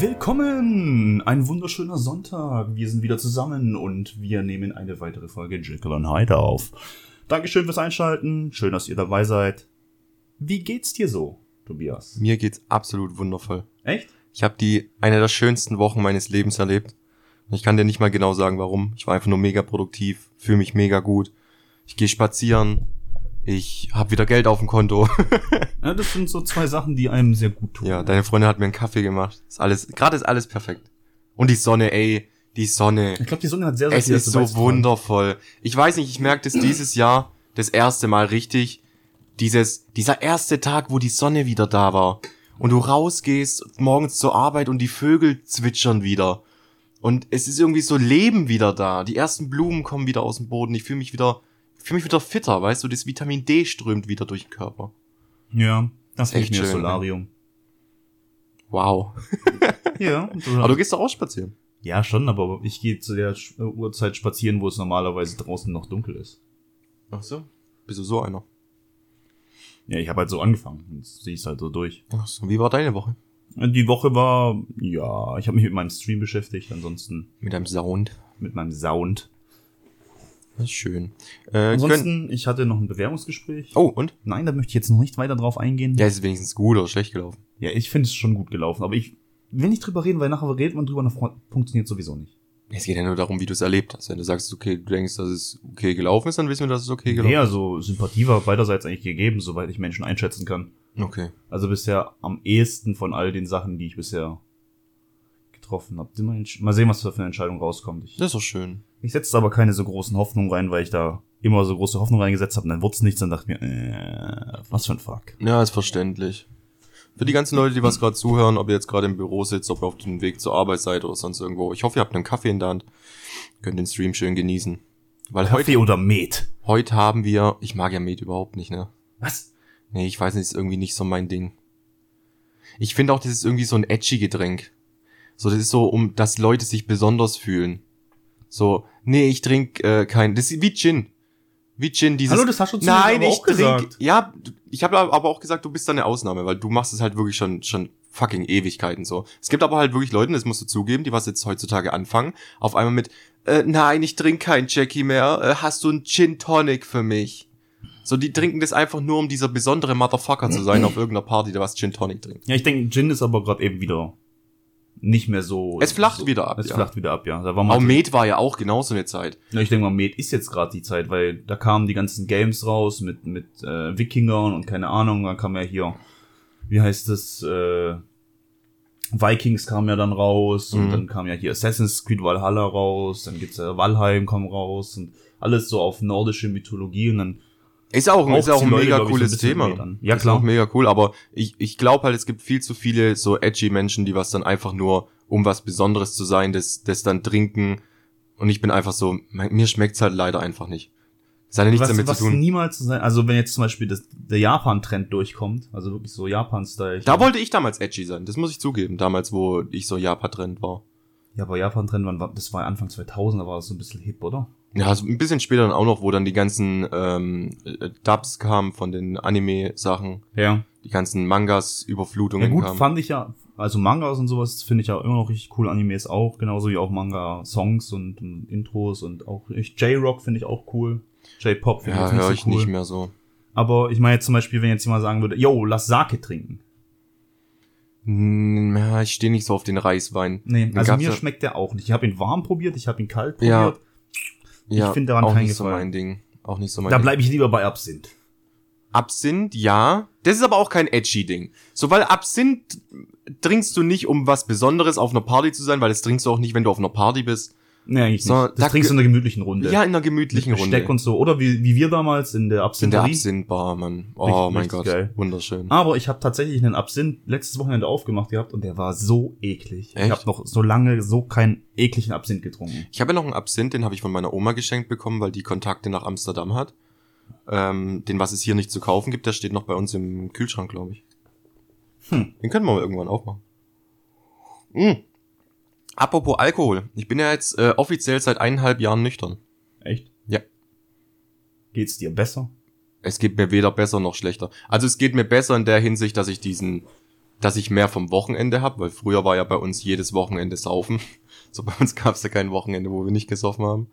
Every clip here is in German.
Willkommen! Ein wunderschöner Sonntag. Wir sind wieder zusammen und wir nehmen eine weitere Folge Jekyll und Hyde auf. Dankeschön fürs Einschalten. Schön, dass ihr dabei seid. Wie geht's dir so, Tobias? Mir geht's absolut wundervoll. Echt? Ich habe die eine der schönsten Wochen meines Lebens erlebt. Ich kann dir nicht mal genau sagen, warum. Ich war einfach nur mega produktiv, fühle mich mega gut. Ich gehe spazieren. Ich habe wieder Geld auf dem Konto. Ja, das sind so zwei Sachen, die einem sehr gut tun. ja, deine Freundin hat mir einen Kaffee gemacht. Ist alles, gerade ist alles perfekt. Und die Sonne, ey, die Sonne. Ich glaube, die Sonne hat sehr, sehr Es viel ist so wundervoll. Ich weiß nicht, ich merke das dieses Jahr das erste Mal richtig. Dieses, dieser erste Tag, wo die Sonne wieder da war. Und du rausgehst morgens zur Arbeit und die Vögel zwitschern wieder. Und es ist irgendwie so Leben wieder da. Die ersten Blumen kommen wieder aus dem Boden. Ich fühle mich wieder, fühle mich wieder fitter, weißt du? Das Vitamin D strömt wieder durch den Körper. Ja, das Ist echt mir schön, Solarium. Wow. Ja, Aber du gehst doch auch spazieren. ja, schon, aber ich gehe zu der äh, Uhrzeit spazieren, wo es normalerweise draußen noch dunkel ist. Ach so. Bist du so einer? Ja, ich habe halt so angefangen. Jetzt sehe ich halt so durch. Ach so. Wie war deine Woche? Die Woche war, ja, ich habe mich mit meinem Stream beschäftigt, ansonsten Mit deinem Sound? mit meinem Sound. Das ist schön. Äh, können, Ansonsten, ich hatte noch ein Bewerbungsgespräch. oh, und? Nein, da möchte ich jetzt noch nicht weiter drauf eingehen. Ja, ist wenigstens gut oder schlecht gelaufen. Ja, ich finde es schon gut gelaufen, aber ich will nicht drüber reden, weil nachher redet man drüber und funktioniert sowieso nicht. Es geht ja nur darum, wie du es erlebt hast. Wenn du sagst, okay, du denkst, dass es okay gelaufen ist, dann wissen wir, dass es okay gelaufen Nee, also Sympathie war beiderseits eigentlich gegeben, soweit ich Menschen einschätzen kann. ist. Okay. Also bisher am ehesten von all den Sachen, die ich bisher getroffen habe. Mal sehen, was da für eine Entscheidung rauskommt. Ich, Das ist doch schön. Ich setze aber keine so großen Hoffnungen rein, weil ich da immer so große Hoffnungen reingesetzt habe und dann wurde es nichts und dachte mir, äh, was für ein Fuck. Ja, ist verständlich. Für die ganzen Leute, die was gerade zuhören, ob ihr jetzt gerade im Büro sitzt, ob ihr auf dem Weg zur Arbeit seid oder sonst irgendwo. Ich hoffe, ihr habt einen Kaffee in der Hand. Könnt den Stream schön genießen. Weil heute, Kaffee oder Met? heute haben wir, ich mag ja Met überhaupt nicht, ne? Was? Nee, ich weiß nicht, ist irgendwie nicht so mein Ding. Ich finde auch, das ist irgendwie so ein edgy Getränk. So, das ist so, um, dass Leute sich besonders fühlen. So, nee, ich trink äh, kein, das ist wie Gin. Wie Gin, dieses. Hallo, das hast du zu Nein, ich auch trink, gesagt. ja, ich habe aber auch gesagt, du bist da eine Ausnahme, weil du machst es halt wirklich schon, schon fucking Ewigkeiten so. Es gibt aber halt wirklich Leute, das musst du zugeben, die was jetzt heutzutage anfangen, auf einmal mit, äh, nein, ich trink kein Jackie mehr, äh, hast du ein Gin Tonic für mich? So, die trinken das einfach nur, um dieser besondere Motherfucker zu sein auf irgendeiner Party, der was Gin Tonic trinkt. Ja, ich denke, Gin ist aber gerade eben wieder nicht mehr so. Es flacht so, wieder ab, Es ja. flacht wieder ab, ja. Da war Auch Med war ja auch genauso eine Zeit. Ja, ich denke mal, Med ist jetzt gerade die Zeit, weil da kamen die ganzen Games raus mit mit äh, Wikingern und keine Ahnung, dann kam ja hier, wie heißt das, äh, Vikings kam ja dann raus und Mhm. dann kam ja hier Assassin's Creed Valhalla raus, dann gibt's ja Valheim kommt raus und alles so auf nordische Mythologie und dann Ist auch, ist Raucht's auch ein Leute, mega ich, so ein cooles bisschen Thema. Ja, ist klar. auch mega cool, aber ich, ich glaube halt, es gibt viel zu viele so edgy Menschen, die was dann einfach nur, um was Besonderes zu sein, das, das dann trinken. Und ich bin einfach so, mir schmeckt's halt leider einfach nicht. Das hat ja nichts was, damit was zu tun. niemals sein, also wenn jetzt zum Beispiel das, der Japan-Trend durchkommt, also wirklich so Japan-Style. Da wollte ich damals edgy sein, das muss ich zugeben, damals, wo ich so Japan-Trend war. ja, aber Japan-Trend, das war Anfang 2000, da war das so ein bisschen hip, oder? Ja, so ein bisschen später dann auch noch, wo dann die ganzen ähm, äh, Dubs kamen von den Anime-Sachen, Ja. die ganzen Mangas, Ja Überflutungen gut, kamen. fand ich ja, also Mangas und sowas finde ich ja immer noch richtig cool, Animes auch, genauso wie auch Manga-Songs und, und Intros und auch ich, J-Rock finde ich auch cool. J-Pop finde ja, ich nicht ich so cool. nicht mehr so. Aber ich meine jetzt zum Beispiel, wenn jetzt jemand sagen würde, yo, lass Sake trinken. Hm, ja, ich stehe nicht so auf den Reiswein. Nee, Den also mir ja- schmeckt der auch nicht. Ich habe ihn warm probiert, ich habe ihn kalt Ja. probiert. Ja, ich find daran auch keinen nicht so Gefallen. mein Ding. Auch nicht so mein Da Ding. bleibe ich lieber bei Absinth. Absinth, ja. Das ist aber auch kein edgy Ding. So, weil Absinth trinkst du nicht, um was Besonderes auf einer Party zu sein, weil das trinkst du auch nicht, wenn du auf einer Party bist. Nee, eigentlich So, nicht. da- Das trinkst du in einer gemütlichen Runde. Ja, in einer gemütlichen Mit Runde. und so. Oder wie, wie wir damals in der in der. Absinth-Bar, Mann. Oh Richtig- mein richtig Gott. geil. Wunderschön. Aber ich habe tatsächlich einen Absinth letztes Wochenende aufgemacht gehabt und der war so eklig. Ich Echt? habe noch so lange so keinen ekligen Absinth getrunken. Ich habe ja noch einen Absinth, den habe ich von meiner Oma geschenkt bekommen, weil die Kontakte nach Amsterdam hat. Ähm, den, was es hier nicht zu kaufen gibt, der steht noch bei uns im Kühlschrank, glaube ich. Hm. Den können wir mal irgendwann aufmachen. Mm. Apropos Alkohol. Ich bin ja jetzt äh, offiziell seit eineinhalb Jahren nüchtern. Echt? Ja. Geht's dir besser? Es geht mir weder besser noch schlechter. Also es geht mir besser in der Hinsicht, dass ich diesen dass ich mehr vom Wochenende habe, weil früher war ja bei uns jedes Wochenende saufen. So bei uns gab es ja kein Wochenende, wo wir nicht gesoffen haben.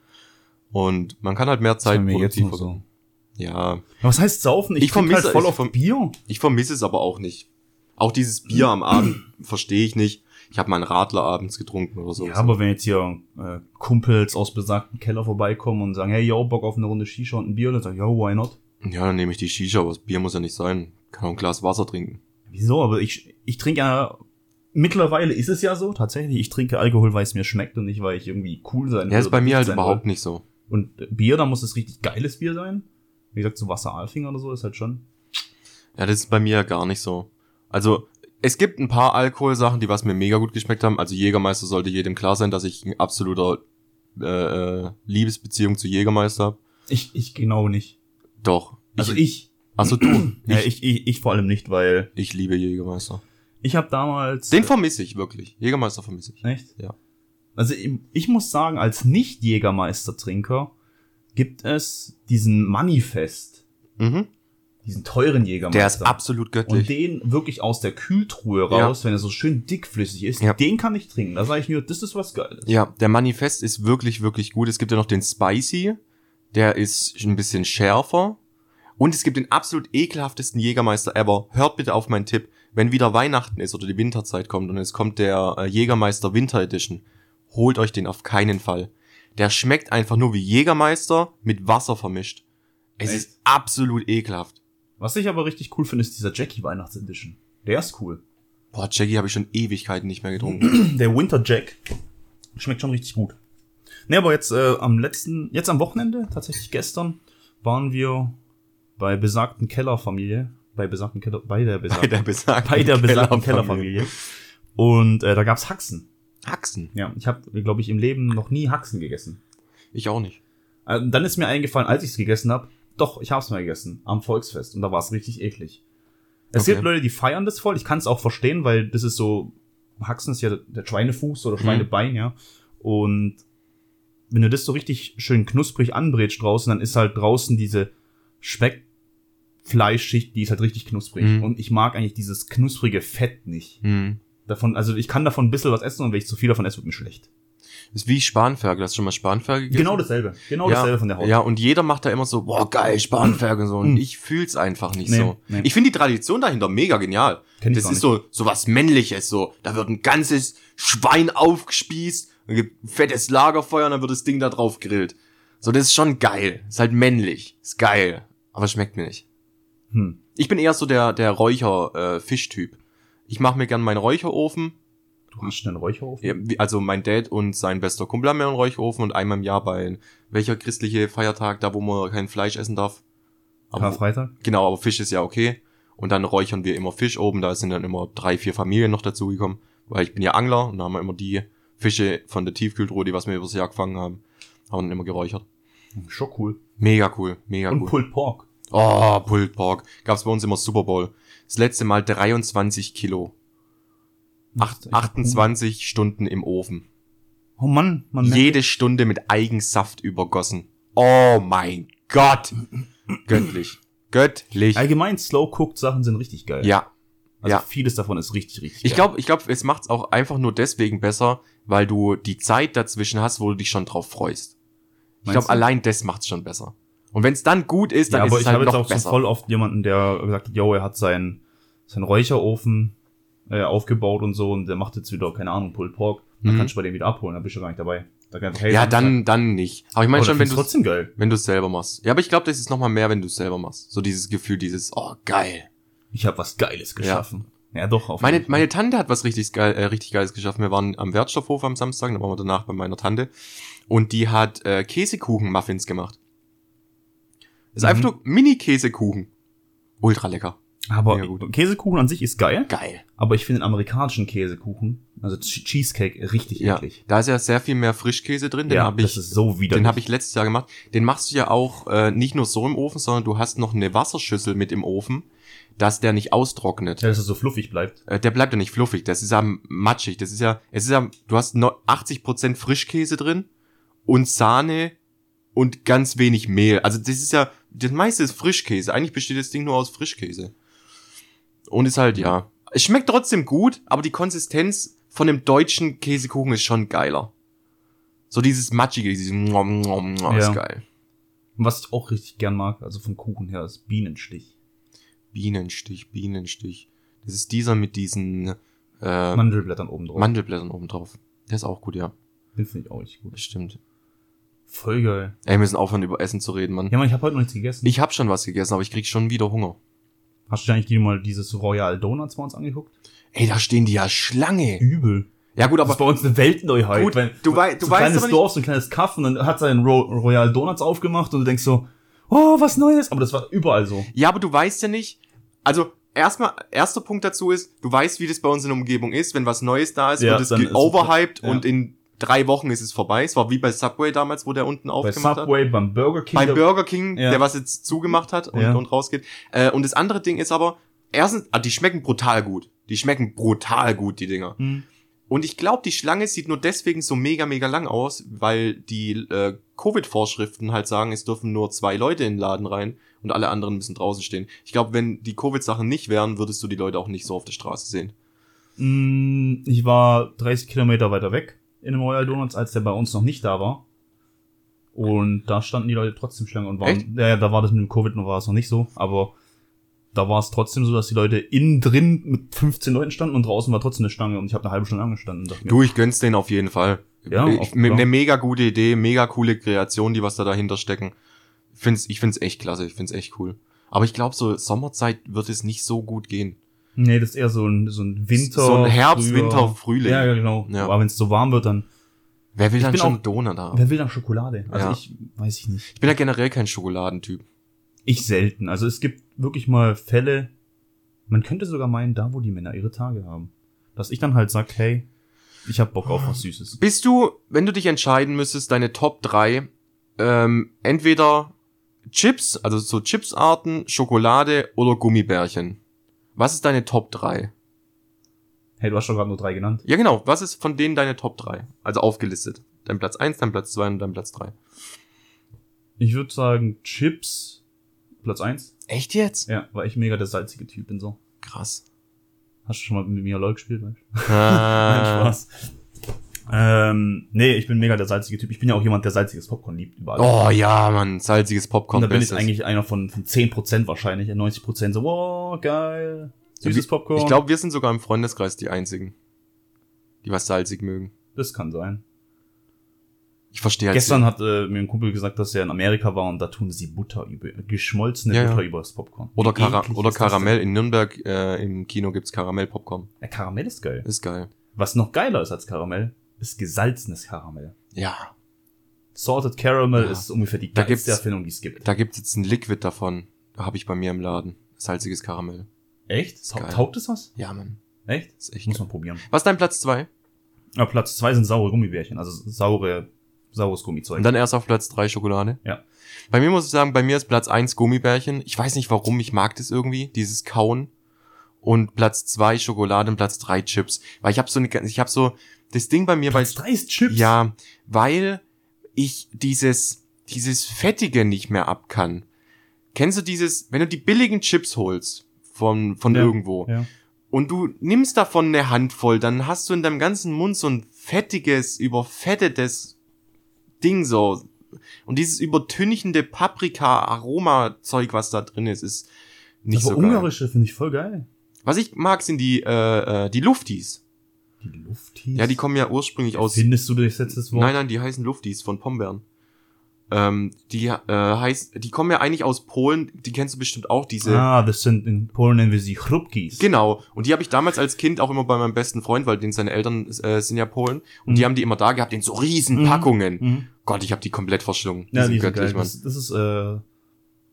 Und man kann halt mehr Zeit mir jetzt produktiv noch so. Ja, was heißt saufen? Ich trinke vermisse- halt voll ich auf Bier. ich vermisse es aber auch nicht. Auch dieses Bier am Abend verstehe ich nicht. Ich habe mal einen Radler abends getrunken oder so. Ja, aber wenn jetzt hier äh, Kumpels aus besagten Keller vorbeikommen und sagen, hey, yo, Bock auf eine Runde Shisha und ein Bier, dann sag ich, yo, why not? ja, dann nehme ich die Shisha, aber das Bier muss ja nicht sein. Kann auch ein Glas Wasser trinken. Wieso? Aber ich, ich trinke ja, mittlerweile ist es ja so, tatsächlich, ich trinke Alkohol, weil es mir schmeckt und nicht, weil ich irgendwie cool sein Ja, ist bei mir halt überhaupt will. nicht so. Und Bier, da muss es richtig geiles Bier sein. Wie gesagt, so Wasser-Alfinger oder so ist halt schon. Ja, das ist bei mir ja gar nicht so. Also, es gibt ein paar Alkoholsachen, die was mir mega gut geschmeckt haben. Also Jägermeister sollte jedem klar sein, dass ich ein absoluter äh, Liebesbeziehung zu Jägermeister habe. Ich, ich genau nicht. Doch. Also ich. Achso, du. Ja, ich, ich, ich, ich vor allem nicht, weil ich liebe Jägermeister. ich habe damals. Den vermisse ich wirklich. Jägermeister vermisse ich. Echt? Ja. Also ich, ich muss sagen, als Nicht-Jägermeister-Trinker gibt es diesen Manifest, Mhm. Diesen teuren Jägermeister. Der ist absolut Und göttlich. den wirklich aus der Kühltruhe raus, wenn er so schön dickflüssig ist, Ja. den kann ich trinken. Da sage ich mir, das ist was Geiles. Ja, der Manifest ist wirklich, wirklich gut. Es gibt ja noch den Spicy. Der ist ein bisschen schärfer. Und es gibt den absolut ekelhaftesten Jägermeister ever. Hört bitte auf meinen Tipp. Wenn wieder Weihnachten ist oder die Winterzeit kommt und es kommt der äh, Jägermeister Winter Edition, holt euch den auf keinen Fall. Der schmeckt einfach nur wie Jägermeister mit Wasser vermischt. Es Echt? ist absolut ekelhaft. Was ich aber richtig cool finde, ist dieser Jackie Weihnachts-Edition. Der ist cool. Boah, Jackie habe ich schon Ewigkeiten nicht mehr getrunken. Der Winter Jack schmeckt schon richtig gut. Ne, aber jetzt äh, am letzten, jetzt am Wochenende, tatsächlich gestern, waren wir bei besagten Kellerfamilie, bei besagten Keller, bei der Bei besagten, der besagten, bei der besagten Kellerfamilie. Kellerfamilie. Und äh, da gab's Haxen. Haxen. Ja, ich habe, glaube ich, im Leben noch nie Haxen gegessen. Ich auch nicht. Äh, dann ist mir eingefallen, als ich es gegessen habe, doch, ich habe es mal gegessen am Volksfest und da war es richtig eklig. Es Okay. gibt Leute, die feiern das voll. Ich kann es auch verstehen, weil das ist so Haxen ist ja der Schweinefuß oder Schweinebein, ja. Und wenn du das so richtig schön knusprig anbrätst draußen, dann ist halt draußen diese Speckfleischschicht, die ist halt richtig knusprig. Mhm. Und ich mag eigentlich dieses knusprige Fett nicht. Hm. Davon, also ich kann davon ein bisschen was essen und wenn ich zu viel davon esse, wird mir schlecht. Das ist wie Spanferkel. Hast du schon mal Spanferkel gegessen? Genau dasselbe. Genau ja, dasselbe von der Haut. Ja, und jeder macht da immer so, boah, geil, Spanferkel und so. Und Mm. ich fühl's einfach nicht Nee, so. nee. Ich finde die Tradition dahinter mega genial. Kenn das ist so, so was Männliches, so. Da wird ein ganzes Schwein aufgespießt, gibt ein fettes Lagerfeuer und dann wird das Ding da drauf grillt. So, das ist schon geil. Ist halt männlich. Ist geil. Aber schmeckt mir nicht. Hm. Ich bin eher so der, der Räucher-Fischtyp. ich mache mir gern meinen Räucherofen. Du hast einen Räucherofen? Ja, Also mein Dad und sein bester Kumpel haben mir einen Räucherofen und einmal im Jahr bei welcher christliche Feiertag, da wo man kein Fleisch essen darf. Aber, Karfreitag? genau, aber Fisch ist ja okay. Und dann räuchern wir immer Fisch oben, da sind dann immer drei, vier Familien noch dazugekommen, weil ich bin ja Angler und da haben wir immer die Fische von der Tiefkühltruhe, die was wir übers Jahr gefangen haben, haben dann immer geräuchert. Schon cool. Mega cool, mega Und cool. Pulled Pork. Oh, Pulled Pork. Gab's bei uns immer Super Bowl. Das letzte Mal 23 Kilo. Acht, 28 Stunden im Ofen. Oh Mann, man merkt, Jede Stunde mit Eigensaft übergossen. Oh mein Gott. Göttlich. Göttlich. allgemein slow-cooked Sachen sind richtig geil. Ja. Also ja. vieles davon ist richtig, richtig Ich glaube, ich glaube, es macht's auch einfach nur deswegen besser, weil du die Zeit dazwischen hast, wo du dich schon drauf freust. Ich glaube, allein das macht's schon besser. Und wenn's dann gut ist, dann ja, ist aber es ich halt habe jetzt noch auch besser. so voll oft jemanden, der gesagt hat, yo, er hat seinen, seinen Räucherofen äh, aufgebaut und so und der macht jetzt wieder, keine Ahnung, Pulled Pork. Dann Mhm. kannst du bei dem wieder abholen, dann bist du gar nicht dabei. Da kann, hey, ja, dann, dann nicht. Aber ich meine Aber schon, da wenn du trotzdem geil. wenn du es selber machst. Ja, aber ich glaube, das ist noch mal mehr, wenn du es selber machst. So dieses Gefühl, dieses, oh geil. Ich habe was Geiles geschaffen. Ja, doch. Auf Meine, jeden Fall. meine Tante hat was richtig geil, äh, richtig geiles geschaffen. Wir waren am Wertstoffhof am Samstag, dann waren wir danach bei meiner Tante und die hat äh, Käsekuchen-Muffins gemacht. Ist Mhm. einfach nur Mini-Käsekuchen. Ultra lecker. Aber Ja, gut. Käsekuchen an sich ist geil, Geil. aber ich finde den amerikanischen Käsekuchen, also Che- Cheesecake, richtig Ja, eklig. da ist ja sehr viel mehr Frischkäse drin. Den ja, habe ich, das ist so widerlich. den habe ich letztes Jahr gemacht. Den machst du ja auch äh, nicht nur so im Ofen, sondern du hast noch eine Wasserschüssel mit im Ofen, dass der nicht austrocknet. ja, dass es so fluffig bleibt. Äh, der bleibt ja nicht fluffig, das ist ja matschig, das ist ja, es ist ja, du hast no- 80% Frischkäse drin und Sahne und ganz wenig Mehl. Also das ist ja, das meiste ist Frischkäse. Eigentlich besteht das Ding nur aus Frischkäse. Und ist halt, ja, Es schmeckt trotzdem gut, aber die Konsistenz von dem deutschen Käsekuchen ist schon geiler. So dieses matschige, dieses Nom, Nom, Nom, Ja. ist geil. Was ich auch richtig gern mag, also vom Kuchen her, ist Bienenstich. Bienenstich, Bienenstich. Das ist dieser mit diesen äh, Mandelblättern oben drauf. Mandelblättern oben drauf. Der ist auch gut, ja. Den finde ich auch richtig gut. Das stimmt. Voll geil. Ey, wir müssen aufhören, über Essen zu reden, Mann. Ja, man, ich habe heute noch nichts gegessen. Ich hab schon was gegessen, aber ich krieg schon wieder Hunger. Hast du eigentlich dir mal dieses Royal Donuts bei uns angeguckt? Ey, da stehen die ja Schlange. Übel. Ja gut, Das ist aber bei uns eine Weltneuheit. Gut, wenn, du wei- du so ein weißt kleines aber nicht- Dorf, so ein kleines Kaff und dann hat sein Ro Royal Donuts aufgemacht und du denkst so, oh, was Neues. Aber das war überall so. ja, aber du weißt ja nicht. Also erstmal erster Punkt dazu ist, du weißt, wie das bei uns in der Umgebung ist. Wenn was Neues da ist, Ja, wird es- overhyped ja. und in drei Wochen ist es vorbei. Es war wie bei Subway damals, wo der unten Bei aufgemacht hat. Subway, beim Burger King. Bei da- Burger King, Ja. der was jetzt zugemacht hat und, Ja. und rausgeht. Äh, und das andere Ding ist aber, erstens, ah, die schmecken brutal gut. Die schmecken brutal gut, die Dinger. Hm. Und ich glaube, die Schlange sieht nur deswegen so mega, mega lang aus, weil die äh, Covid-Vorschriften halt sagen, es dürfen nur zwei Leute in den Laden rein und alle anderen müssen draußen stehen. Ich glaube, wenn die Covid-Sachen nicht wären, würdest du die Leute auch nicht so auf der Straße sehen. Mm, Ich war 30 Kilometer weiter weg in dem Royal Donuts, als der bei uns noch nicht da war. Und da standen die Leute trotzdem Schlange und Echt? waren, ja, ja, da war das mit dem Covid noch, war es noch nicht so, aber da war es trotzdem so, dass die Leute innen drin mit 15 Leuten standen und draußen war trotzdem eine Stange und ich habe eine halbe Stunde angestanden. Du, ich gönn's denen auf jeden Fall. Ja, ich, auch eine mega gute Idee, mega coole Kreation, die was da dahinter stecken. Ich find's, ich find's echt klasse, ich find's echt cool. Aber ich glaube, so Sommerzeit wird es nicht so gut gehen. Nee, das ist eher so ein, so ein Winter. So ein Herbst, Frühjahr. Winter, Frühling. Ja, ja, genau. Ja. Aber wenn es so warm wird, dann. Wer will dann bin schon auch- Donut haben? Wer will dann Schokolade? Also Ja. ich weiß ich nicht. Ich bin ja generell kein Schokoladentyp. Ich selten. Also es gibt wirklich mal Fälle, man könnte sogar meinen, da wo die Männer ihre Tage haben. Dass ich dann halt sag, hey, ich hab Bock auf was Süßes. Bist du, wenn du dich entscheiden müsstest, deine Top 3, ähm, entweder Chips, also so Chipsarten, Schokolade oder Gummibärchen? Was ist deine Top 3? Hey, du hast schon gerade nur drei genannt. Ja, genau. Was ist von denen deine Top 3? Also aufgelistet. Dein Platz 1, dein Platz 2 und dein Platz 3. Ich würde sagen, Chips, Platz eins. Echt jetzt? Ja, weil ich mega der salzige Typ bin so. Krass. Hast du schon mal mit mir LOL gespielt, weißt du? Nein, Ah, Spaß. Ähm, nee, ich bin mega der salzige Typ. Ich bin ja auch jemand, der salziges Popcorn liebt überall. oh ja, Mann. Salziges Und Popcorn. da bin ich eigentlich einer von, von 10% wahrscheinlich. 90% so, wow, geil. Süßes Popcorn. Ich glaube, wir sind sogar im Freundeskreis die einzigen, die was salzig mögen. das kann sein. Ich verstehe halt Gestern hat äh, mir ein Kumpel gesagt, dass er in Amerika war und da tun sie Butter über, geschmolzene Ja, ja. Butter über das Popcorn. Oder, Kara oder Karamell. In Nürnberg äh, im Kino gibt's Karamell-Popcorn. Ja, Karamell ist geil. Ist geil. Was noch geiler ist als Karamell, ist gesalzenes Karamell. Ja. Salted Caramel Ja. ist ungefähr die geilste Erfindung, die es gibt. Da gibt's jetzt ein Liquid davon. Habe ich bei mir im Laden. Salziges Karamell. Echt? Ta taugt es was? Ja, Mann. Echt? Ist echt Muss geil. man probieren. Was ist dein Platz zwei? Ja, Platz zwei sind saure Gummibärchen, also saure, saures Gummizeug. Und dann erst auf Platz drei Schokolade? Ja. Bei mir muss ich sagen, bei mir ist Platz eins Gummibärchen. Ich weiß nicht warum, ich mag das irgendwie, dieses Kauen. Und Platz zwei Schokolade und Platz drei Chips. Weil ich habe so eine, ich habe so, das Ding bei mir bei Platz drei ist Chips. Ja, weil ich dieses, dieses Fettige nicht mehr ab kann. Kennst du dieses, wenn du die billigen Chips holst von, von Ja, irgendwo Ja. und du nimmst davon eine Handvoll, dann hast du in deinem ganzen Mund so ein fettiges, überfettetes Ding so. Und dieses übertünchende Paprika-Aroma-Zeug, was da drin ist, ist nicht Aber so geil. ungarische finde ich voll geil. Was ich mag, sind die, äh, äh, die Luftis. Die Luftis. Ja, die kommen ja ursprünglich aus Findest du durchsetztes Wort? Nein, nein, die heißen Luftis von Pombeeren. Ähm, die äh, heißt, die kommen ja eigentlich aus Polen, die kennst du bestimmt auch, diese. Ah, das sind in Polen nennen wir sie Chrupkis. Genau. Und die habe ich damals als Kind auch immer bei meinem besten Freund, weil den seine Eltern äh, sind ja Polen. Und die haben die immer da gehabt in so riesen Packungen. Mhm. Gott, ich habe die komplett verschlungen. Die Ja, sind die sind göttlich. Mann. Das, das ist äh,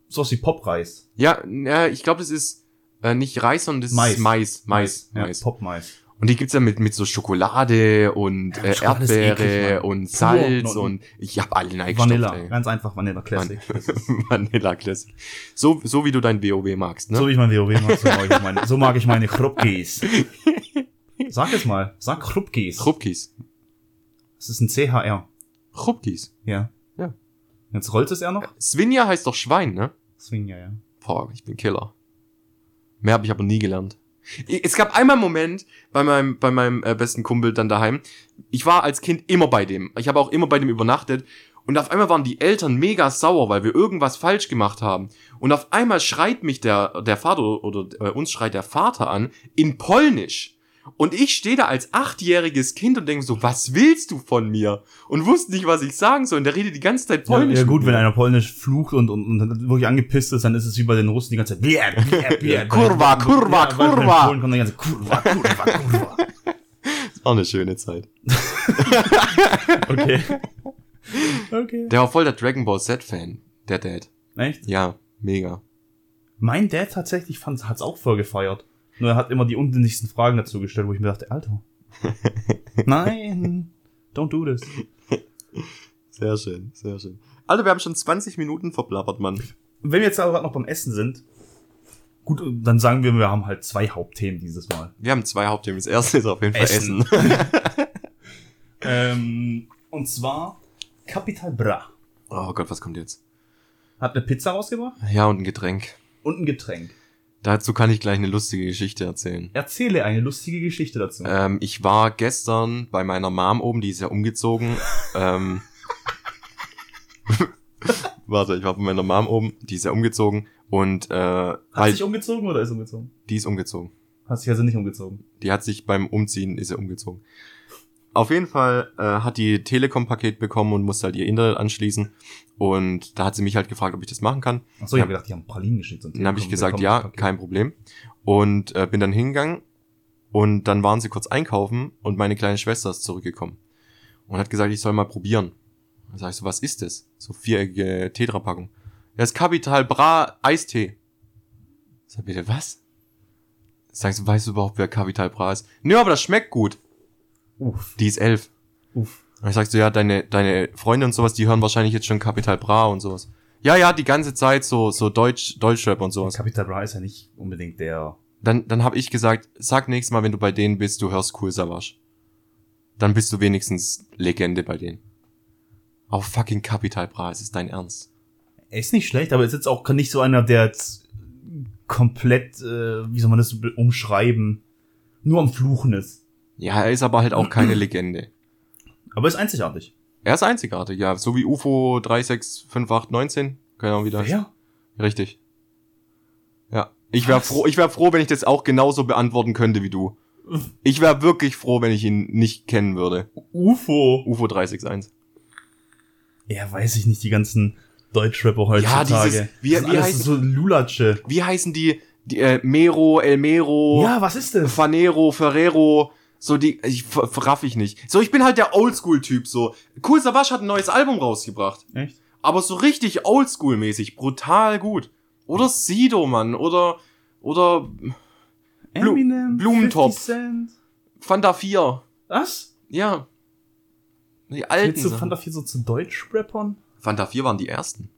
so wie Popreis. Ja, ja, ich glaube, das ist äh, nicht Reis, sondern das Mais. ist Mais. Mais. Ja, Mais. Popmais. Und die gibt's ja mit, mit so Schokolade und Ja, äh, Schokolade Erdbeere eklig, und Salz Pur. und ich hab alle reingestopft, Vanilla. ey. Ganz einfach Vanilla Classic. Vanilla Classic. So, so wie du dein WoW magst, ne? So wie ich mein WoW mag, so mag ich meine, so mag ich meine Chrupkis. Sag es mal. Sag Chrupkis. Chrupkis. Das ist ein CHR. Chrupkis. Ja. Ja. Jetzt rollt es ja noch? Svinja heißt doch Schwein, ne? Deswegen ja. Boah, ich bin Killer. Mehr habe ich aber nie gelernt. Es gab einmal einen Moment bei meinem, bei meinem äh, besten Kumpel dann daheim. Ich war als Kind immer bei dem. Ich habe auch immer bei dem übernachtet. Und auf einmal waren die Eltern mega sauer, weil wir irgendwas falsch gemacht haben. Und auf einmal schreit mich der, der Vater oder äh, uns schreit der Vater an in Polnisch. Und ich stehe da als achtjähriges Kind und denke so, was willst du von mir? Und wusste nicht, was ich sagen soll. Und der redet die ganze Zeit Ja, Polnisch. ja mit gut, wenn einer Polnisch flucht und, und, und wirklich angepisst ist, dann ist es wie bei den Russen die ganze Zeit. Bier, Bier, Bier. Kurwa, Kurwa, Ja, weil in Kurwa. Polen kommt die ganze Kurwa, Kurwa, Kurwa. War eine schöne Zeit. Okay. Okay. Der war voll der Dragon Ball Z-Fan, der Dad. Echt? Ja, mega. Mein Dad tatsächlich fand, hat's auch voll gefeiert. Nur er hat immer die unsinnigsten Fragen dazu gestellt, wo ich mir dachte, Alter. Nein, don't do this. Sehr schön, sehr schön. Alter, wir haben schon 20 Minuten verblabbert, Mann. Wenn wir jetzt aber gerade noch beim Essen sind, gut, dann sagen wir, wir haben halt zwei Hauptthemen dieses Mal. Wir haben zwei Hauptthemen. Das erste ist auf jeden Fall Essen. Essen. Ähm, und zwar Capital Bra Oh Gott, was kommt jetzt? hat eine Pizza rausgebracht Ja, und ein Getränk. und ein Getränk. Dazu kann ich gleich eine lustige Geschichte erzählen. Erzähle eine lustige Geschichte dazu. Ähm, ich war gestern bei meiner Mom oben, die ist ja umgezogen. ähm, warte, ich war bei meiner Mom oben, die ist ja umgezogen und äh, Hat sich umgezogen oder ist umgezogen? die ist umgezogen. Hat sich also nicht umgezogen. Die hat sich beim Umziehen ist sie umgezogen. Auf jeden Fall äh, hat die Telekom-Paket bekommen und musste halt ihr Internet anschließen. Und da hat sie mich halt gefragt, ob ich das machen kann. Achso, ich Ja. habe gedacht, die haben Pralinen geschickt. Dann habe ich gesagt, ja, kein Problem. Und äh, bin dann hingegangen und dann waren sie kurz einkaufen und meine kleine Schwester ist zurückgekommen und hat gesagt, ich soll mal probieren. Dann sag ich so, was ist das? So viereckige Tetra-Packung. Das ist Capital Bra Eistee. Sag bitte, was? Sag ich so, weißt du überhaupt, wer Capital Bra ist? Nö, aber das schmeckt gut. Uff, Die ist elf. uff. Und ich sag so, ja, deine, deine Freunde und sowas, die hören wahrscheinlich jetzt schon Capital Bra und sowas. Ja, ja, die ganze Zeit so, so Deutsch, Deutschrap und sowas. Capital Bra ist ja nicht unbedingt der. Dann, dann habe ich gesagt, sag nächstes Mal, wenn du bei denen bist, du hörst Cool Savage. Dann bist du wenigstens Legende bei denen. Auf fucking Capital Bra, es ist dein Ernst. Er ist nicht schlecht, aber ist jetzt auch nicht so einer, der jetzt komplett, äh, wie soll man das umschreiben, nur am Fluchen ist. Ja, er ist aber halt auch keine Legende. Aber ist einzigartig. Er ist einzigartig, ja. So wie UFO 365819. Genau wieder. Ja. Richtig. Ja. Ich wäre froh, ich wäre froh, wenn ich das auch genauso beantworten könnte wie du. Ich wäre wirklich froh, wenn ich ihn nicht kennen würde. UFO. UFO 361. Ja, weiß ich nicht, die ganzen Deutschrapper heutzutage. dieses- wie- das wie heißt- so Lulatsche. Wie heißen die? die äh, Mero, El Mero, Ja, was ist das? Fanero, Ferrero, so die, ich verraff ich nicht. So, ich bin halt der Oldschool-Typ, so. Cool Savage hat ein neues Album rausgebracht. Echt? Aber so richtig Oldschool-mäßig, brutal gut. Oder Sido, Mann, oder, oder Blu- Eminem, Blumentopf. 50 Cent. Fanta 4. Was? Ja. Die alten. Willst du Sachen. Fanta 4 so zu Deutschrappern? Fanta 4 waren die ersten.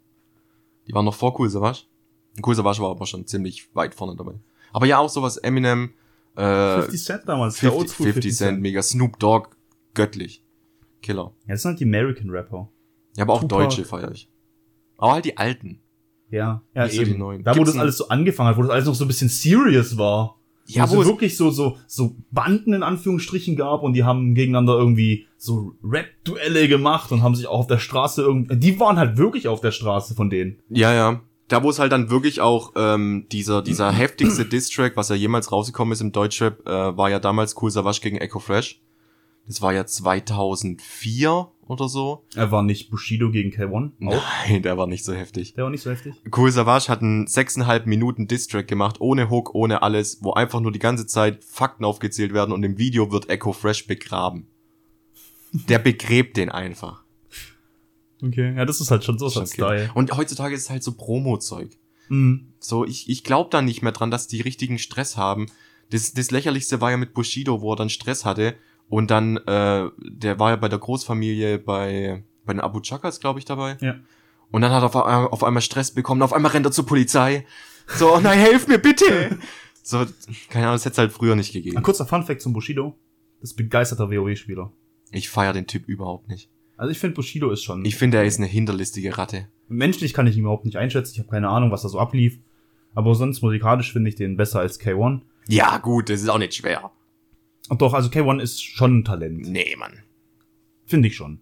Die waren noch vor Cool Savage. Cool Savage war aber schon ziemlich weit vorne dabei. Aber ja, auch sowas Eminem, äh, 50 Cent damals, der 50, Oldschool 50 Cent, mega Snoop Dogg, göttlich. Killer. Ja, das sind halt die American Rapper. Ja, aber auch Tupac. Deutsche feiere ich. Aber halt die alten. Ja, ja Nicht so die eben. neuen. Da, wo Gibt's das alles so angefangen hat, wo das alles noch so ein bisschen serious war. Ja, wo wo es es, wirklich so, so, so Banden in Anführungsstrichen gab und die haben gegeneinander irgendwie so Rap-Duelle gemacht und haben sich auch auf der Straße irgendwie, die waren halt wirklich auf der Straße von denen. ja, ja. Da, wo es halt dann wirklich auch ähm, dieser dieser heftigste Diss-Track, was ja jemals rausgekommen ist im Deutschrap, äh, war ja damals Cool Savage gegen Echo Fresh. Das war ja 2004 oder so. Er war nicht Bushido gegen K1. Auch. Nein, der war nicht so heftig. Der war nicht so heftig. Cool Savage hat einen sechseinhalb Minuten Distrack gemacht, ohne Hook, ohne alles, wo einfach nur die ganze Zeit Fakten aufgezählt werden und im Video wird Echo Fresh begraben. Der begräbt den einfach. Okay. Ja, das ist halt schon so Schon ein Style. Und heutzutage ist es halt so Promo-Zeug. Mhm. So, ich, ich glaube da nicht mehr dran, dass die richtigen Stress haben. Das, das lächerlichste war ja mit Bushido, wo er dann Stress hatte. Und dann, äh, der war ja bei der Großfamilie bei, bei den Abu Chakas, glaube ich, dabei. Ja. Und dann hat er auf, ein- auf einmal Stress bekommen, auf einmal rennt er zur Polizei. So, oh nein, helf mir bitte! So, keine Ahnung, das hätte es halt früher nicht Ein gegeben. kurzer Funfact zum Bushido. Das ist begeisterter WoW-Spieler. Ich feier den Typ überhaupt nicht. Also ich finde Bushido ist schon. Ich finde, er ist eine hinterlistige Ratte. Menschlich kann ich ihn überhaupt nicht einschätzen. Ich habe keine Ahnung, was da so ablief. Aber sonst musikalisch finde ich den besser als K1. Ja, gut, das ist auch nicht schwer. Und doch, also K1 ist schon ein Talent. Nee, Mann. Finde ich schon.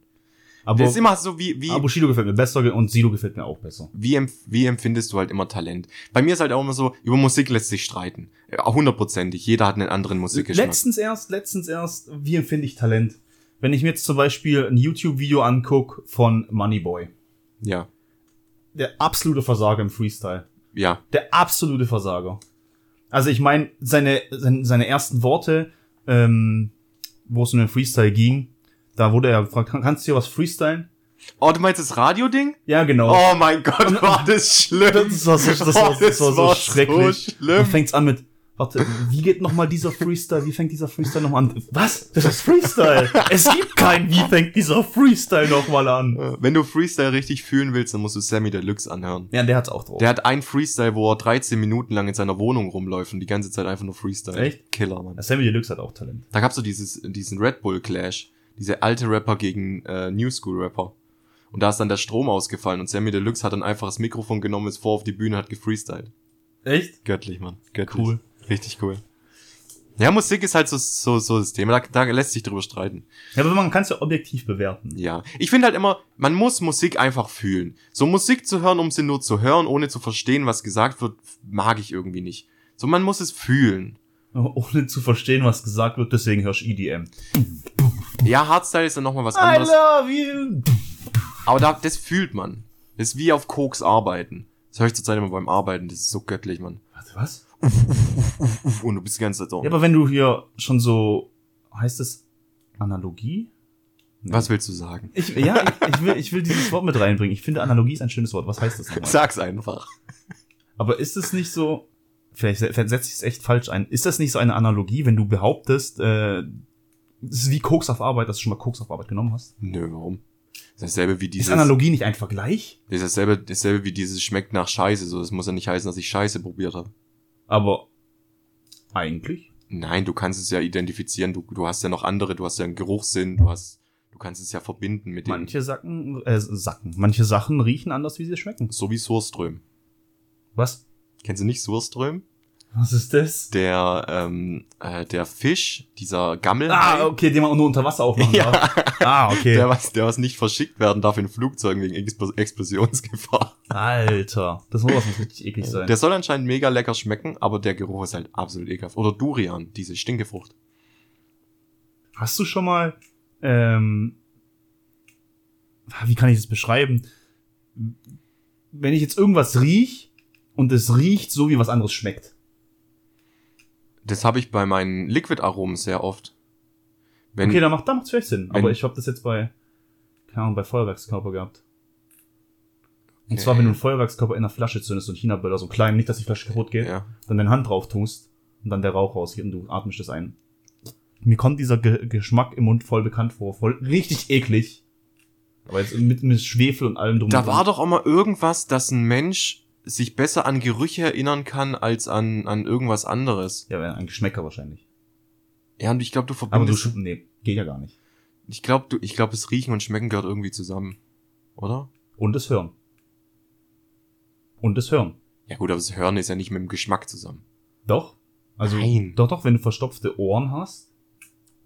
Aber, Das ist immer so wie, wie, aber Bushido gefällt mir besser und Sido gefällt mir auch besser. wie, empf wie empfindest du halt immer Talent? Bei mir ist halt auch immer so, über Musik lässt sich streiten. Ja, Hundertprozentig. Jeder hat einen anderen Musikgeschmack. Letztens erst, letztens erst, wie empfinde ich Talent? Wenn ich mir jetzt zum Beispiel ein YouTube-Video anguck von Moneyboy. Ja. Der absolute Versager im Freestyle. Ja. Der absolute Versager. Also ich meine, seine, seine, seine ersten Worte, ähm, wo es um den Freestyle ging, da wurde er gefragt, "Kann- kannst du hier was freestylen? Oh, du meinst das Radio-Ding? Ja, genau. Oh mein Gott, war das schlimm. Das war so, das war, das war so war schrecklich. So Dann schlimm. fängt's an mit, warte, wie geht nochmal dieser Freestyle? Wie fängt dieser Freestyle nochmal an? Was? Das ist Freestyle. es gibt keinen, wie fängt dieser Freestyle nochmal an? Äh, Wenn du Freestyle richtig fühlen willst, dann musst du Sammy Deluxe anhören. Ja, der hat's auch drauf. Der hat ein Freestyle, wo er 13 Minuten lang in seiner Wohnung rumläuft und die ganze Zeit einfach nur Freestyle. Echt? Killer, Mann. Sammy Deluxe hat auch Talent. Da gab's so dieses, diesen Red Bull Clash. Diese alte Rapper gegen äh, New School Rapper. Und da ist dann der Strom ausgefallen und Sammy Deluxe hat dann einfach das Mikrofon genommen, ist vor auf die Bühne, hat gefreestylt. Echt? Göttlich, Mann. Göttlich. Cool. Richtig cool. Ja, Musik ist halt so, so, so das Thema. Da, da lässt sich drüber streiten. Ja, aber man kann es ja objektiv bewerten. Ja. Ich finde halt immer, man muss Musik einfach fühlen. So Musik zu hören, um sie nur zu hören, ohne zu verstehen, was gesagt wird, mag ich irgendwie nicht. So, man muss es fühlen. Ohne zu verstehen, was gesagt wird, deswegen hörst du EDM. Ja, Hardstyle ist dann nochmal was I anderes. love you. Aber da, das fühlt man. Das ist wie auf Koks arbeiten. Das höre ich zurzeit immer beim Arbeiten. Das ist so göttlich, Mann. Warte, was? Und du bist die ganze Zeit so. Ja, aber wenn du hier schon so, heißt es Analogie? was willst du sagen? Ich, ja, ich, ich, will, ich will dieses Wort mit reinbringen. Ich finde Analogie ist ein schönes Wort. Was heißt das nochmal? Sag's einfach. Aber ist es nicht so, vielleicht se- setze ich es echt falsch ein, ist das nicht so eine Analogie, wenn du behauptest, äh, es ist wie Koks auf Arbeit, dass du schon mal Koks auf Arbeit genommen hast? Nö, warum? Das ist dasselbe wie Ist dieses. Analogie nicht ein Vergleich? Das ist dasselbe, dasselbe wie dieses schmeckt nach Scheiße. So, das muss ja nicht heißen, dass ich Scheiße probiert habe. Aber eigentlich? Nein, du kannst es ja identifizieren. Du, du hast ja noch andere. Du hast ja einen Geruchssinn. Du hast, du kannst es ja verbinden mit dem. Manche Sacken, äh, Sacken, manche Sachen riechen anders, wie sie schmecken. So wie Surström. Was? Kennst du nicht Surström? Was ist das? Der, ähm, äh, der Fisch, dieser Gammel. Ah, okay, den man nur unter Wasser aufmachen Ja. darf. Ah, okay. Der was, der was nicht verschickt werden darf in Flugzeugen wegen Expl- Explosionsgefahr. Alter, das muss richtig eklig sein. Der soll anscheinend mega lecker schmecken, aber der Geruch ist halt absolut ekelhaft. Oder Durian, diese Stinkefrucht. Hast du schon mal, ähm, wie kann ich das beschreiben? Wenn ich jetzt irgendwas riech und es riecht so, wie was anderes schmeckt. Das habe ich bei meinen Liquid-Aromen sehr oft. Wenn, okay, da macht da macht's vielleicht Sinn. Aber ich habe das jetzt bei, keine Ahnung, bei Feuerwerkskörper gehabt. Und Okay. zwar, wenn du einen Feuerwerkskörper in einer Flasche zündest, ein China-Böller, so klein, nicht, dass die Flasche kaputt geht, ja. dann deine Hand drauf tust und dann der Rauch rausgeht und du atmest das ein. Mir kommt dieser Ge Geschmack im Mund voll bekannt vor, voll richtig eklig. Aber jetzt mit, mit Schwefel und allem drum. Da und war doch auch mal irgendwas, dass ein Mensch sich besser an Gerüche erinnern kann als an, an irgendwas anderes. Ja, ein Geschmäcker wahrscheinlich. Ja, und ich glaube, du Aber du, verbindest. nee, geht ja gar nicht. ich glaube, du, ich glaube, das Riechen und Schmecken gehört irgendwie zusammen. Oder? Und das Hören. Und das Hören. Ja gut, aber das Hören ist ja nicht mit dem Geschmack zusammen. Doch. Also, Nein. doch, doch, wenn du verstopfte Ohren hast,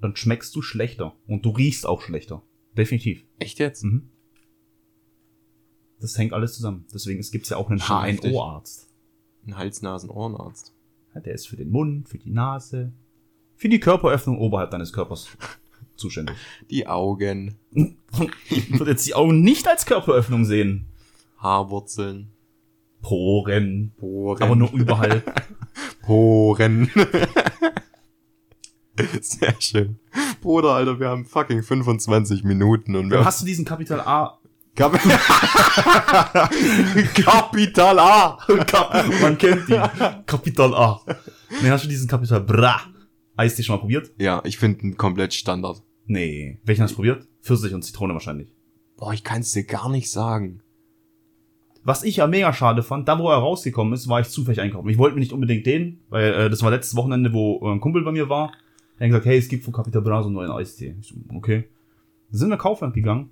dann schmeckst du schlechter. Und du riechst auch schlechter. Definitiv. Echt jetzt? Mhm. Das hängt alles zusammen. Deswegen es gibt's ja auch einen. HNO-Arzt. Ein Hals-Nasen-Ohrenarzt. Ja, der ist für den Mund, für die Nase, für die Körperöffnung oberhalb deines Körpers zuständig. Die Augen, Ich würde jetzt die Augen nicht als Körperöffnung sehen. Haarwurzeln, Poren. Poren. Aber nur überall. Poren. Sehr schön. Bruder, Alter, wir haben fucking 25 Minuten und wir Hast du diesen Kapital A? Kap Kapital A. Man kennt die. Kapital A. Nee, hast du diesen Kapital Bra? Eistee schon mal probiert? Ja, ich finde ihn komplett Standard. Nee. Welchen hast du probiert? Pfirsich und Zitrone wahrscheinlich. Boah, ich kann es dir gar nicht sagen. Was ich ja mega schade fand, da wo er rausgekommen ist, war ich zufällig einkaufen. Ich wollte mir nicht unbedingt den, weil äh, das war letztes Wochenende, wo äh, ein Kumpel bei mir war. Er hat gesagt, hey, es gibt von Capital Bra so einen neuen Eistee. Ich so, okay. Dann sind wir Kaufland gegangen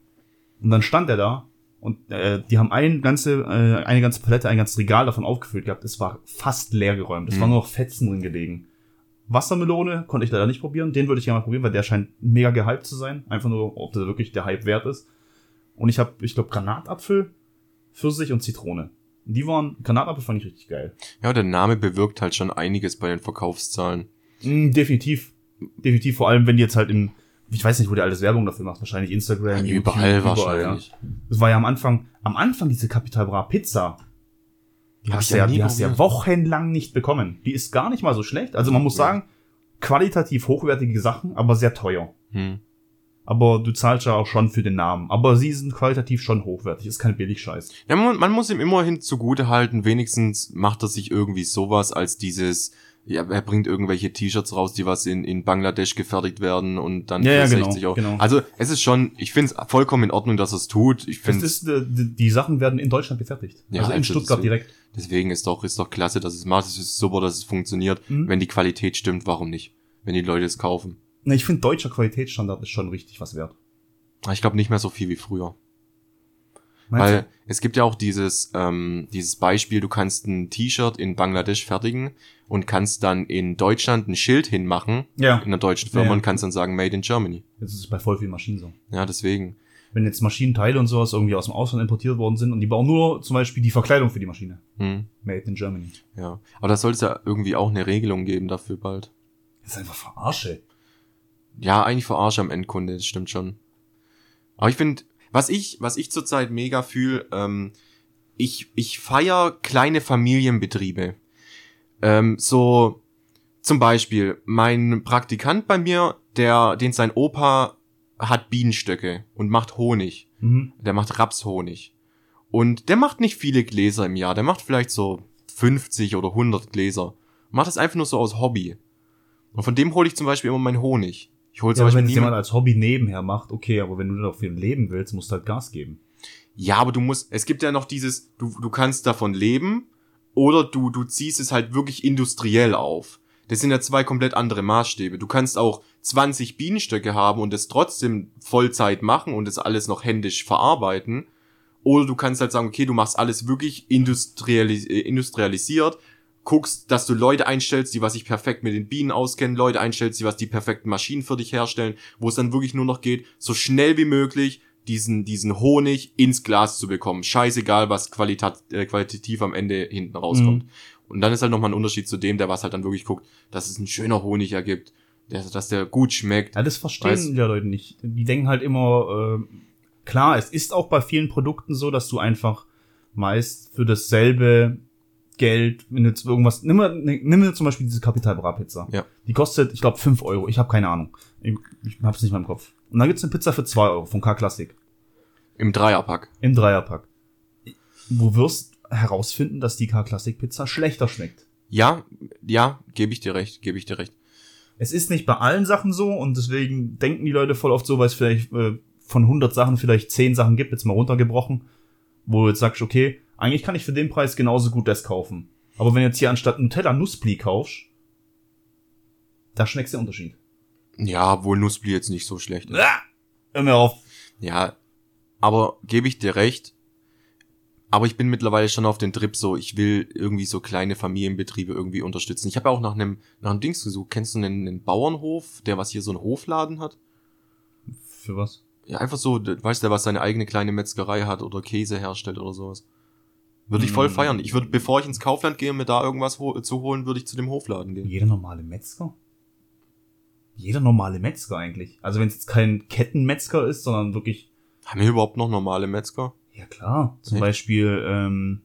und dann stand er da und äh, die haben ein ganze, äh, eine ganze Palette, ein ganzes Regal davon aufgefüllt gehabt. Es war fast leer geräumt. Es Mhm. waren nur noch Fetzen drin gelegen. Wassermelone konnte ich leider nicht probieren. Den würde ich gerne mal probieren, weil der scheint mega gehypt zu sein. Einfach nur, ob der wirklich der Hype wert ist. Und ich habe, ich glaube, Granatapfel, Pfirsich und Zitrone. Die waren, Granatapfel fand ich richtig geil. Ja, der Name bewirkt halt schon einiges bei den Verkaufszahlen. Mm, definitiv. Definitiv, vor allem, wenn die jetzt halt im, ich weiß nicht, wo der alles Werbung dafür macht, wahrscheinlich Instagram, Ja, überall wahrscheinlich. Ja. Das war ja am Anfang, am Anfang diese Capital Bra Pizza. Die hast, ja die hast du ja wochenlang nicht bekommen. Die ist gar nicht mal so schlecht. Also man muss sagen, qualitativ hochwertige Sachen, aber sehr teuer. Hm. Aber du zahlst ja auch schon für den Namen. Aber sie sind qualitativ schon hochwertig. Ist kein Billigscheiß. Ja, man, man muss ihm immerhin zugute halten, wenigstens macht er sich irgendwie sowas als dieses, ja, er bringt irgendwelche T-Shirts raus, die was in, in Bangladesch gefertigt werden und dann Ja, für ja, genau, 60 Euro. genau. Also es ist schon, ich finde es vollkommen in Ordnung, dass er es tut. Ich Das finde ist, äh, die, die Sachen werden in Deutschland gefertigt. Ja, also in also Stuttgart deswegen- direkt. deswegen ist doch, ist doch klasse, dass es macht. Es ist super, dass es funktioniert. Mhm. Wenn die Qualität stimmt, warum nicht? Wenn die Leute es kaufen. Na, ich finde, deutscher Qualitätsstandard ist schon richtig was wert. Ich glaube nicht mehr so viel wie früher. Meinst Weil es gibt ja auch dieses, ähm, dieses Beispiel, du kannst ein T-Shirt in Bangladesch fertigen und kannst dann in Deutschland ein Schild hinmachen, du? Ja. in einer deutschen Firma Ja, ja. und kannst dann sagen Made in Germany. Das ist bei voll vielen Maschinen so. Ja, deswegen. Wenn jetzt Maschinenteile und sowas irgendwie aus dem Ausland importiert worden sind und die bauen nur zum Beispiel die Verkleidung für die Maschine. Hm, Made in Germany. ja. Aber da sollte es ja irgendwie auch eine Regelung geben dafür bald. Das ist einfach Verarsche. Ja, eigentlich verarsche am Endkunde, das stimmt schon. Aber ich finde, was ich, was ich zurzeit mega fühle, ähm, ich, ich feier kleine Familienbetriebe. Ähm, so, zum Beispiel, mein Praktikant bei mir, der, den sein Opa hat Bienenstöcke und macht Honig. Mhm. Der macht Rapshonig. Und der macht nicht viele Gläser im Jahr. Der macht vielleicht so 50 oder 100 Gläser. Macht das einfach nur so aus Hobby. Und von dem hole ich zum Beispiel immer meinen Honig. Ich hole Ja, aber wenn es jemand als Hobby nebenher macht, okay, aber wenn du dafür leben willst, musst du halt Gas geben. Ja, aber du musst, es gibt ja noch dieses, du, du kannst davon leben oder du, du ziehst es halt wirklich industriell auf. Das sind ja zwei komplett andere Maßstäbe. Du kannst auch 20 Bienenstöcke haben und es trotzdem Vollzeit machen und es alles noch händisch verarbeiten. Oder du kannst halt sagen, okay, du machst alles wirklich industrialis äh, industrialisiert, guckst, dass du Leute einstellst, die was sich perfekt mit den Bienen auskennen, Leute einstellst, die was die perfekten Maschinen für dich herstellen, wo es dann wirklich nur noch geht, so schnell wie möglich diesen, diesen Honig ins Glas zu bekommen. Scheißegal, was qualitat, äh, qualitativ am Ende hinten rauskommt. Mhm. Und dann ist halt nochmal ein Unterschied zu dem, der was halt dann wirklich guckt, dass es ein schöner Honig ergibt, der, dass der gut schmeckt. Ja, das verstehen Weiß- die Leute nicht. Die denken halt immer, äh, klar, es ist auch bei vielen Produkten so, dass du einfach meist für dasselbe Geld, wenn du jetzt irgendwas, nimm mal, nimm mir zum Beispiel diese Capital Bra Pizza. Ja. Die kostet, ich glaube, 5 Euro. Ich habe keine Ahnung. Ich, ich hab's nicht mehr im Kopf. Und dann gibt's eine Pizza für 2 Euro von K-Classic. Im Dreierpack. Im Dreierpack. Du wirst herausfinden, dass die K-Classic Pizza schlechter schmeckt. Ja, ja, gebe ich dir recht, gebe ich dir recht. Es ist nicht bei allen Sachen so und deswegen denken die Leute voll oft so, weil es vielleicht äh, von 100 Sachen vielleicht 10 Sachen gibt, jetzt mal runtergebrochen, wo du jetzt sagst, okay, eigentlich kann ich für den Preis genauso gut das kaufen. Aber wenn du jetzt hier anstatt Nutella Nusspli kaufst, da schmeckst du den Unterschied. Ja, wohl Nussbli jetzt nicht so schlecht. ist. Ah! Hör mir auf. Ja, aber gebe ich dir recht. Aber ich bin mittlerweile schon auf den Trip so, ich will irgendwie so kleine Familienbetriebe irgendwie unterstützen. Ich habe auch nach einem nach einem Dings gesucht. Kennst du einen, einen Bauernhof, der was hier so einen Hofladen hat? Für was? Ja, einfach so, weißt du, der was seine eigene kleine Metzgerei hat oder Käse herstellt oder sowas. Würde ich voll Mm. feiern. Ich würde, bevor ich ins Kaufland gehe, mir da irgendwas ho zu holen, würde ich zu dem Hofladen gehen. Jeder normale Metzger? Jeder normale Metzger eigentlich. Also wenn es jetzt kein Kettenmetzger ist, sondern wirklich Haben wir überhaupt noch normale Metzger? Ja klar. Zum Echt? Beispiel, ähm,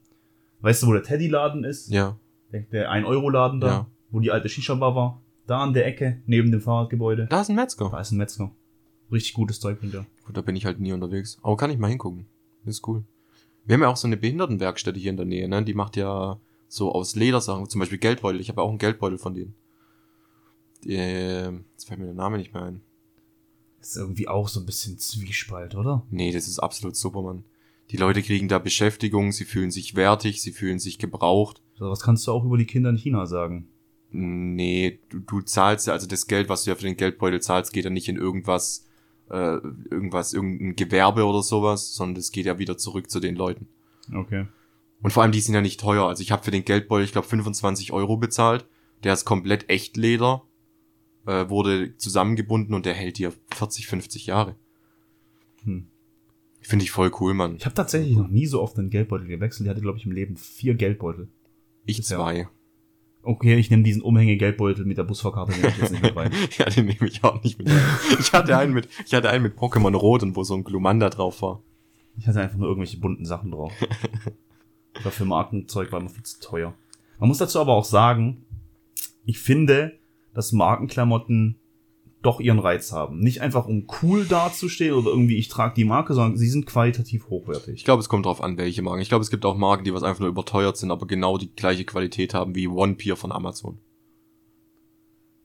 weißt du, wo der Teddy-Laden ist? Ja. Der, der 1-Euro-Laden da, Ja. wo die alte Shisha-Bar war. Da an der Ecke, neben dem Fahrradgebäude. Da ist ein Metzger. Da ist ein Metzger. Richtig gutes Zeug mit der. Gut, da bin ich halt nie unterwegs. Aber kann ich mal hingucken. Ist cool. Wir haben ja auch so eine Behindertenwerkstätte hier in der Nähe, ne? Die macht ja so aus Ledersachen, zum Beispiel Geldbeutel. Ich habe auch einen Geldbeutel von denen. Ähm, jetzt fällt mir der Name nicht mehr ein. Ist irgendwie auch so ein bisschen Zwiespalt, oder? Nee, das ist absolut super, Mann. Die Leute kriegen da Beschäftigung, sie fühlen sich wertig, sie fühlen sich gebraucht. So was kannst du auch über die Kinder in China sagen. Nee, du, du zahlst ja, also das Geld, was du ja für den Geldbeutel zahlst, geht ja nicht in irgendwas, äh, irgendwas, irgendein Gewerbe oder sowas, sondern das geht ja wieder zurück zu den Leuten. Okay. Und vor allem, die sind ja nicht teuer. Also ich habe für den Geldbeutel, ich glaube, 25 Euro bezahlt. Der ist komplett Echtleder. äh, wurde zusammengebunden und der hält dir 40, 50 Jahre. Hm. Finde ich voll cool, Mann. Ich habe tatsächlich noch nie so oft einen Geldbeutel gewechselt. Ich hatte, glaube ich, im Leben vier Geldbeutel. Ich Ja. zwei. Okay, ich nehme diesen Umhänge-Geldbeutel mit der Busfahrkarte, nehme ich jetzt nicht mit rein. Ja, den nehme ich auch nicht mit. rein. Ich hatte einen mit, ich hatte einen mit Pokémon Rot und wo so ein Glumanda drauf war. Ich hatte einfach nur irgendwelche bunten Sachen drauf. Dafür Markenzeug war immer viel zu teuer. Man muss dazu aber auch sagen, ich finde, dass Markenklamotten doch ihren Reiz haben. Nicht einfach um cool dazustehen oder irgendwie ich trage die Marke, sondern sie sind qualitativ hochwertig. Ich glaube, es kommt drauf an, welche Marken. Ich glaube, es gibt auch Marken, die was einfach nur überteuert sind, aber genau die gleiche Qualität haben wie One Pier von Amazon.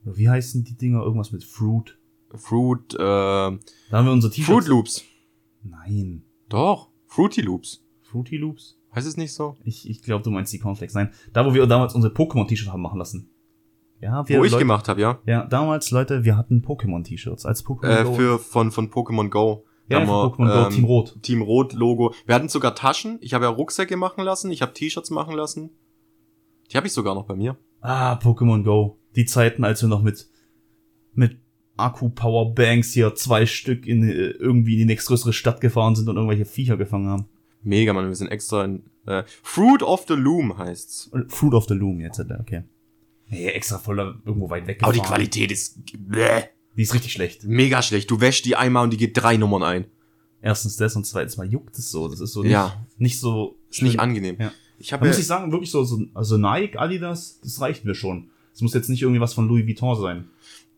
Wie heißen die Dinger? Irgendwas mit Fruit. Fruit, äh, Da haben wir unser T-Shirt. Fruit Loops. Nein. Doch, Fruity Loops. Fruity Loops? Heißt es nicht so? Ich, ich glaube, du meinst die Cornflakes. Nein. Da, wo wir damals unsere Pokémon-T-Shirt haben machen lassen. Ja, wir Wo ich Leute, gemacht habe, ja. Ja, damals, Leute, wir hatten Pokémon-T-Shirts als Pokémon Äh, Go. für von von Pokémon Go. ja, haben wir, Pokémon Go ähm, Team Rot. Team Rot Logo. Wir hatten sogar Taschen. Ich habe ja Rucksäcke machen lassen. Ich habe T-Shirts machen lassen. Die habe ich sogar noch bei mir. Ah, Pokémon Go. Die Zeiten, als wir noch mit, mit Akku-Powerbanks hier zwei Stück in, äh, irgendwie in die nächstgrößere Stadt gefahren sind und irgendwelche Viecher gefangen haben. Mega, Mann. Wir sind extra in äh, Fruit of the Loom heißt's. Fruit of the Loom jetzt, okay. Nee, extra voll da irgendwo weit weg Aber die. Qualität ist bläh, Die ist richtig schlecht. mega schlecht. Du wäschst die einmal und die geht drei Nummern ein. Erstens das und zweitens mal juckt es so. Das ist so nicht, Ja. nicht so. Ist nicht angenehm. Ja. Ich Da habe muss ich sagen, wirklich so, so also Nike, Adidas, das reicht mir schon. Es muss jetzt nicht irgendwie was von Louis Vuitton sein.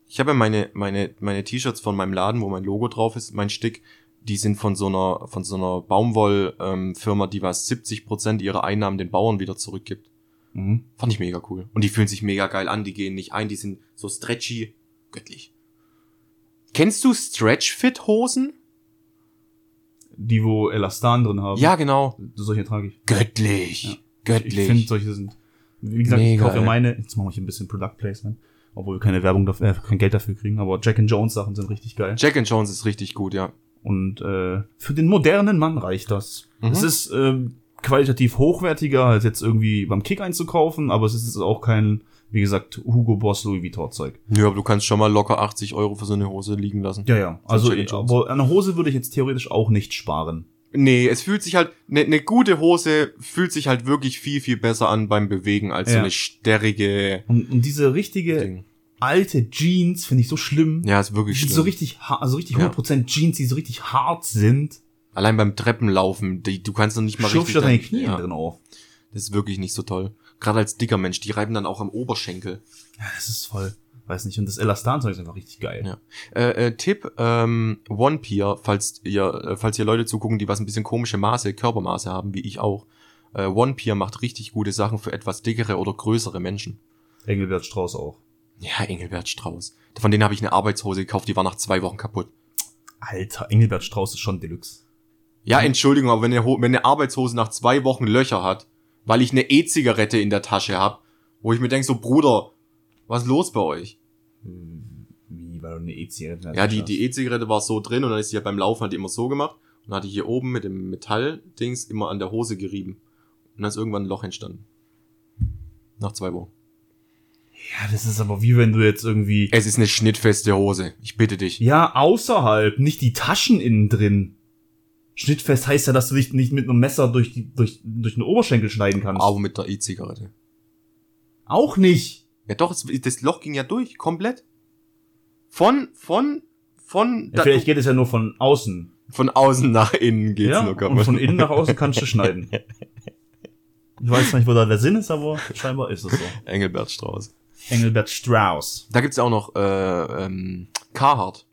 Ich habe meine, meine, meine T-Shirts von meinem Laden, wo mein Logo drauf ist, mein Stick, die sind von so einer, von so einer Baumwoll-Firma, ähm, Firma, die was 70 Prozent ihrer Einnahmen den Bauern wieder zurückgibt. Mhm. Fand ich mega cool. Und die fühlen sich mega geil an, die gehen nicht ein, die sind so stretchy, göttlich. Kennst du Stretch-Fit-Hosen? Die, wo Elastan drin haben. Ja, genau. Solche trage ich. Göttlich. Ja. Göttlich. Ich finde, solche sind. Wie gesagt, ich Mega, kaufe ja meine. Jetzt mache ich ein bisschen Product Placement. Obwohl wir keine Werbung dafür, äh, kein Geld dafür kriegen. Aber Jack and Jones Sachen sind richtig geil. Jack and Jones ist richtig gut, ja. Und äh, für den modernen Mann reicht das. Mhm. Es ist ähm, qualitativ hochwertiger, als jetzt irgendwie beim Kick einzukaufen, aber es ist auch kein, wie gesagt, Hugo Boss Louis Vuitton Zeug. Ja, aber du kannst schon mal locker 80 Euro für so eine Hose liegen lassen. Ja, ja. Also, aber eine Hose würde ich jetzt theoretisch auch nicht sparen. Nee, es fühlt sich halt, eine ne gute Hose fühlt sich halt wirklich viel, viel besser an beim Bewegen als so Ja. eine sterrige Und, und diese richtige Ding. alte Jeans finde ich so schlimm. Ja, ist wirklich schlimm. so richtig, also richtig Ja. 100% Jeans, die so richtig hart sind. Allein beim Treppenlaufen, die, du kannst noch nicht mal Schürfst richtig... du deine dein- Knie ja, drin auf. Das ist wirklich nicht so toll. Gerade als dicker Mensch, die reiben dann auch am Oberschenkel. Ja, das ist voll. Weiß nicht. Und das Elastan-Zeug ist einfach richtig geil. Ja. Äh, äh, Tipp, ähm, One Pier, falls ihr, äh, falls ihr Leute zugucken, die was ein bisschen komische Maße, Körpermaße haben, wie ich auch. Äh, One Pier macht richtig gute Sachen für etwas dickere oder größere Menschen. Engelbert Strauß auch. Ja, Engelbert Strauß. Von denen habe ich eine Arbeitshose gekauft, die war nach zwei Wochen kaputt. Alter, Engelbert Strauß ist schon Deluxe. Ja, Entschuldigung, aber wenn eine, wenn eine Arbeitshose nach zwei Wochen Löcher hat, weil ich eine E-Zigarette in der Tasche hab, wo ich mir denk so, Bruder, was ist los bei euch? Wie, weil du eine E-Zigarette Ja, die, die E-Zigarette war so drin und dann ist sie ja beim Laufen halt immer so gemacht und hatte hier oben mit dem Metalldings immer an der Hose gerieben. Und dann ist irgendwann ein Loch entstanden. Nach zwei Wochen. Ja, das ist aber wie wenn du jetzt irgendwie. Es ist eine schnittfeste Hose. Ich bitte dich. Ja, außerhalb, nicht die Taschen innen drin. Schnittfest heißt ja, dass du dich nicht mit einem Messer durch, die, durch, durch den Oberschenkel schneiden kannst. Aber mit der E-Zigarette. Auch nicht. Ja doch, das Loch ging ja durch, komplett. Von, von, von, Ja, vielleicht geht es ja nur von außen. von außen nach innen geht's ja, nur und von innen nach außen kannst du schneiden. Ich weiß nicht, wo da der Sinn ist, aber scheinbar ist es so. Engelbert Strauß. Engelbert Strauss. Da gibt's ja auch noch äh, ähm, Carhartt.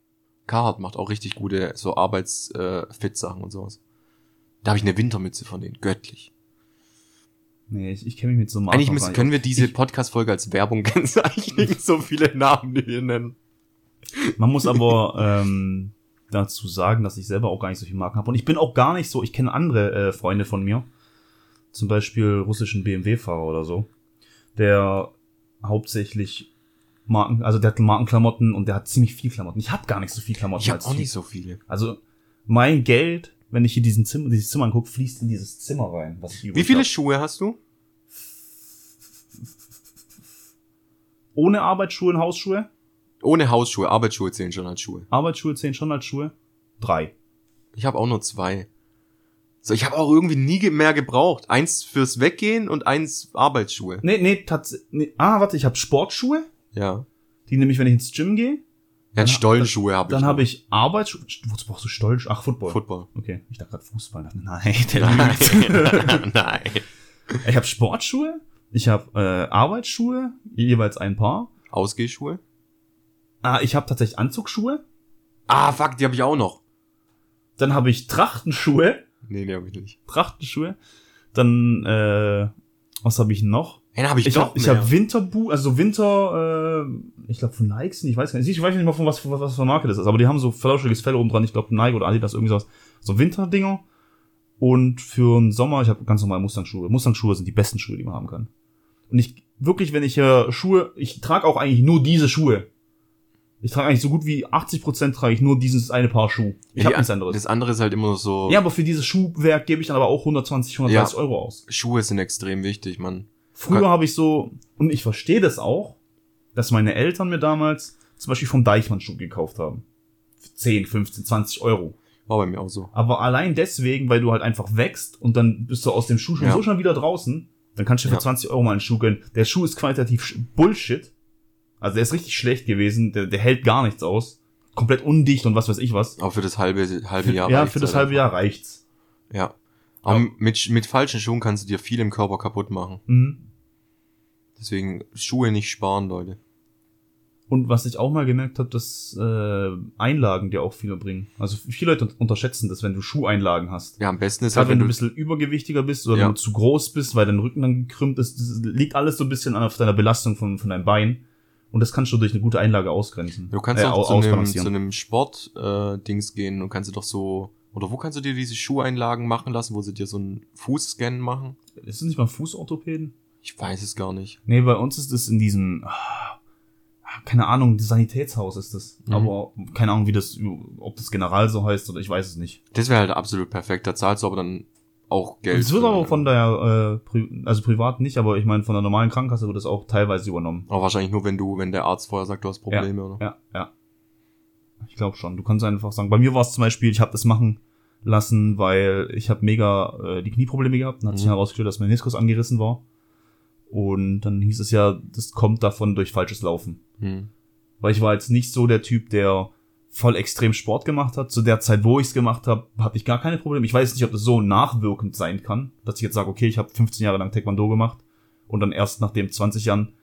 Carhartt macht auch richtig gute so Arbeits-Fit-Sachen und sowas. Da habe ich eine Wintermütze von denen. Göttlich. Nee, ich, ich kenne mich mit so Marken Eigentlich müssen, können wir diese Podcast-Folge als Werbung kennzeichnen. so viele Namen, die wir nennen. Man muss aber ähm, dazu sagen, dass ich selber auch gar nicht so viele Marken habe. Und ich bin auch gar nicht so, ich kenne andere äh, Freunde von mir, zum Beispiel russischen BMW-Fahrer oder so, der hauptsächlich Marken, also der hat Markenklamotten und der hat ziemlich viel Klamotten. Ich habe gar nicht so viel Klamotten Ich habe auch Typ. nicht so viele. Also mein Geld, wenn ich hier diesen Zimmer, dieses Zimmer angucke, fließt in dieses Zimmer rein. Was ich Wie viele hab. Schuhe hast du? ohne Arbeitsschuhe und Hausschuhe Ohne Hausschuhe, Arbeitsschuhe zählen schon als Schuhe. Arbeitsschuhe zählen schon als Schuhe. Drei. Ich habe auch nur zwei. So, ich habe auch irgendwie nie mehr gebraucht. Eins fürs Weggehen und eins Arbeitsschuhe. Nee, nee, tatsächlich. Nee. Ah, warte, ich habe Sportschuhe. Ja. Die nehme ich, wenn ich ins Gym gehe. Ja, Stollenschuhe habe ich. Dann habe ich Arbeitsschuhe. Wozu brauchst du Stolz? Ach, Football. Football. Okay, ich dachte gerade Fußball. Nein, der Nein. Nein. Ich habe Sportschuhe. Ich habe äh, Arbeitsschuhe, jeweils ein Paar. Ausgehschuhe? Ah, ich habe tatsächlich Anzugsschuhe. Ah, fuck, die habe ich auch noch. Dann habe ich Trachtenschuhe. Nee, die habe ich nicht. Trachtenschuhe. Dann, äh, was habe ich noch? Den habe ich, Ich doch habe ich mehr. hab Winterbu, also Winter, äh, ich glaube von Nike, sind, ich weiß gar nicht, ich weiß nicht mal von was, was, was für Marke das ist, aber die haben so flauschiges Fell oben dran, ich glaube Nike oder Adidas, irgendwie sowas. So Winterdinger. Und für den Sommer, ich habe ganz normal Mustang-Schuhe. Mustang-Schuhe sind die besten Schuhe, die man haben kann. Und ich, wirklich, wenn ich äh, Schuhe, ich trage auch eigentlich nur diese Schuhe. Ich trage eigentlich so gut wie 80% trage ich nur dieses eine Paar Schuh. Ich Ja, habe nichts anderes. Das andere ist halt immer so, Ja, aber für dieses Schuhwerk gebe ich dann aber auch 120, 130 Ja. Euro aus. Schuhe sind extrem wichtig, man. Früher habe ich so, und ich verstehe das auch, dass meine Eltern mir damals zum Beispiel vom Deichmann Schuh gekauft haben. Für 10, 15, 20 Euro. War bei mir auch so. Aber allein deswegen, weil du halt einfach wächst und dann bist du aus dem Schuh schon Ja. so schnell wieder draußen, dann kannst du für Ja. 20 Euro mal einen Schuh gönnen. Der Schuh ist qualitativ Bullshit. Also der ist richtig schlecht gewesen, der, der hält gar nichts aus. Komplett undicht und was weiß ich was. Auch für das halbe, halbe Für, Jahr. ja, reicht's für das halt halbe Jahr reicht's. Ja. Aber mit, mit falschen Schuhen kannst du dir viel im Körper kaputt machen. Mhm. Deswegen Schuhe nicht sparen, Leute. Und was ich auch mal gemerkt habe, dass äh, Einlagen dir auch viel bringen. Also viele Leute unterschätzen das, wenn du Schuheinlagen hast. Ja, am besten ist Gerade halt, wenn du ein bisschen übergewichtiger bist oder Ja. wenn du zu groß bist, weil dein Rücken dann gekrümmt ist, das liegt alles so ein bisschen auf deiner Belastung von, von deinem Bein. Und das kannst du durch eine gute Einlage ausgrenzen. du kannst Äh, auch au- zu einem, zu einem Sport-Dings gehen und kannst du doch so, oder wo kannst du dir diese Schuheinlagen machen lassen, wo sie dir so einen Fußscan machen? Ist das nicht mal Fußorthopäden? Ich weiß es gar nicht. Nee, bei uns ist es in diesem, ah, keine Ahnung, Sanitätshaus ist das. Mhm. Aber keine Ahnung, wie das, ob das General so heißt oder ich weiß es nicht. Das wäre halt absolut perfekt. Da zahlst du aber dann auch Geld. Es wird aber von der, äh, Pri also privat nicht, aber ich meine, von der normalen Krankenkasse wird das auch teilweise übernommen. Aber wahrscheinlich nur, wenn du, wenn der Arzt vorher sagt, du hast Probleme, oder? Ja, ja. Ich glaube schon. Du kannst einfach sagen. Bei mir war es zum Beispiel, ich habe das machen lassen, weil ich habe mega äh, die Knieprobleme gehabt. Dann hat sich Mhm. herausgestellt, dass mein Meniskus angerissen war. Und dann hieß es ja, das kommt davon durch falsches Laufen. Hm. Weil ich war jetzt nicht so der Typ, der voll extrem Sport gemacht hat. Zu der Zeit, wo ich es gemacht habe, hatte ich gar keine Probleme. Ich weiß nicht, ob das so nachwirkend sein kann, dass ich jetzt sage, okay, ich habe 15 Jahre lang Taekwondo gemacht und dann erst nach dem 20 Jahren,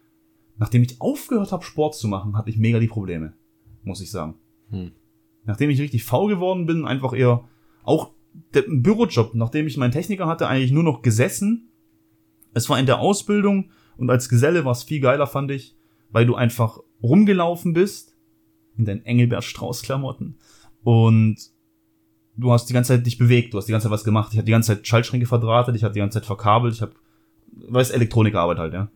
nachdem ich aufgehört habe, Sport zu machen, hatte ich mega die Probleme, muss ich sagen. Hm. Nachdem ich richtig faul geworden bin, einfach eher auch der Bürojob, nachdem ich meinen Techniker hatte, eigentlich nur noch gesessen. Es war in der Ausbildung und als Geselle war es viel geiler, fand ich, weil du einfach rumgelaufen bist in deinen Engelbert Strauß Klamotten und du hast die ganze Zeit dich bewegt, du hast die ganze Zeit was gemacht. Ich habe die ganze Zeit Schaltschränke verdrahtet, ich habe die ganze Zeit verkabelt, ich habe weiß Elektronikarbeit halt, ja.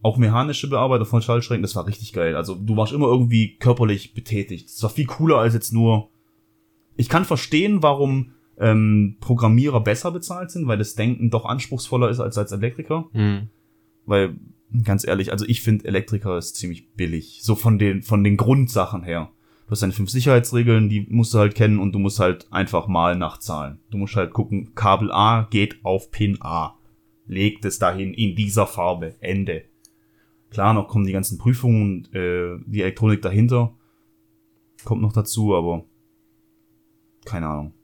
Auch mechanische Bearbeitung von Schaltschränken, das war richtig geil. Also du warst immer irgendwie körperlich betätigt. Das war viel cooler als jetzt nur. Ich kann verstehen, warum ähm, Programmierer besser bezahlt sind, weil das Denken doch anspruchsvoller ist als als Elektriker. Hm. Weil, ganz ehrlich, also ich finde Elektriker ist ziemlich billig. So von den, von den Grundsachen her. Du hast deine fünf Sicherheitsregeln, die musst du halt kennen und du musst halt einfach mal nachzahlen. Du musst halt gucken, Kabel A geht auf Pin A. Legt es dahin in dieser Farbe. Ende. Klar, noch kommen die ganzen Prüfungen und äh, die Elektronik dahinter. Kommt noch dazu, aber keine Ahnung.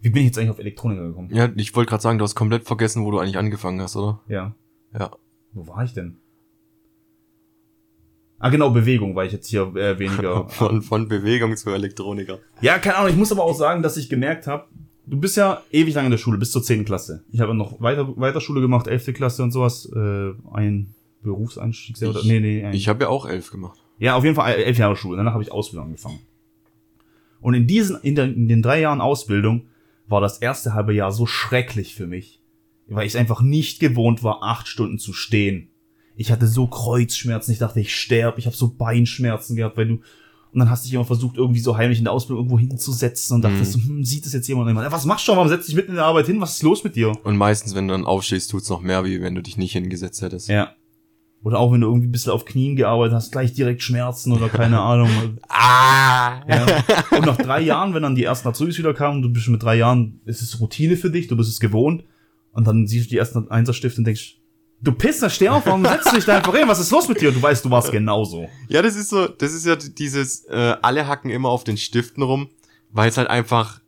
Wie bin ich jetzt eigentlich auf Elektroniker gekommen? Ja, ich wollte gerade sagen, du hast komplett vergessen, wo du eigentlich angefangen hast, oder? Ja. Ja. Wo war ich denn? Ah, genau, Bewegung, weil ich jetzt hier äh, weniger. Von, von Bewegung zu Elektroniker. ja, keine Ahnung, ich muss aber auch sagen, dass ich gemerkt habe, du bist ja ewig lang in der Schule, bis zur 10. Klasse. Ich habe noch weiter, weiter Schule gemacht, 11. Klasse und sowas. Äh, ein Berufseinstieg, oder? Nee, nee, ein, Ich habe ja auch elf gemacht. Ja, auf jeden Fall elf Jahre Schule. Danach habe ich Ausbildung angefangen. Und in diesen, in, der, in den drei Jahren Ausbildung war das erste halbe Jahr so schrecklich für mich, weil ich es einfach nicht gewohnt war, acht Stunden zu stehen. Ich hatte so Kreuzschmerzen, ich dachte, ich sterbe, ich habe so Beinschmerzen gehabt, weil du und dann hast du dich immer versucht, irgendwie so heimlich in der Ausbildung irgendwo hinzusetzen und dachtest, Mhm. hm, sieht das jetzt jemand? Immer, "Ja, was machst du? Warum setzt dich mitten in der Arbeit hin? Was ist los mit dir? Und meistens, wenn du dann aufstehst, tut's noch mehr, wie wenn du dich nicht hingesetzt hättest. Ja. Oder auch wenn du irgendwie ein bisschen auf Knien gearbeitet hast, gleich direkt Schmerzen oder keine Ahnung. Ah! Ja. Und nach drei Jahren, wenn dann die ersten Azubis wieder kamen, du bist mit drei Jahren, ist es Routine für dich, du bist es gewohnt. Und dann siehst du die ersten Einserstifte und denkst, du Pisser, steh auf, warum setzt du dich da einfach hin? Was ist los mit dir? Und du weißt, du warst genauso. Ja, das ist so, das ist ja dieses, äh, alle hacken immer auf den Stiften rum, weil es halt einfach,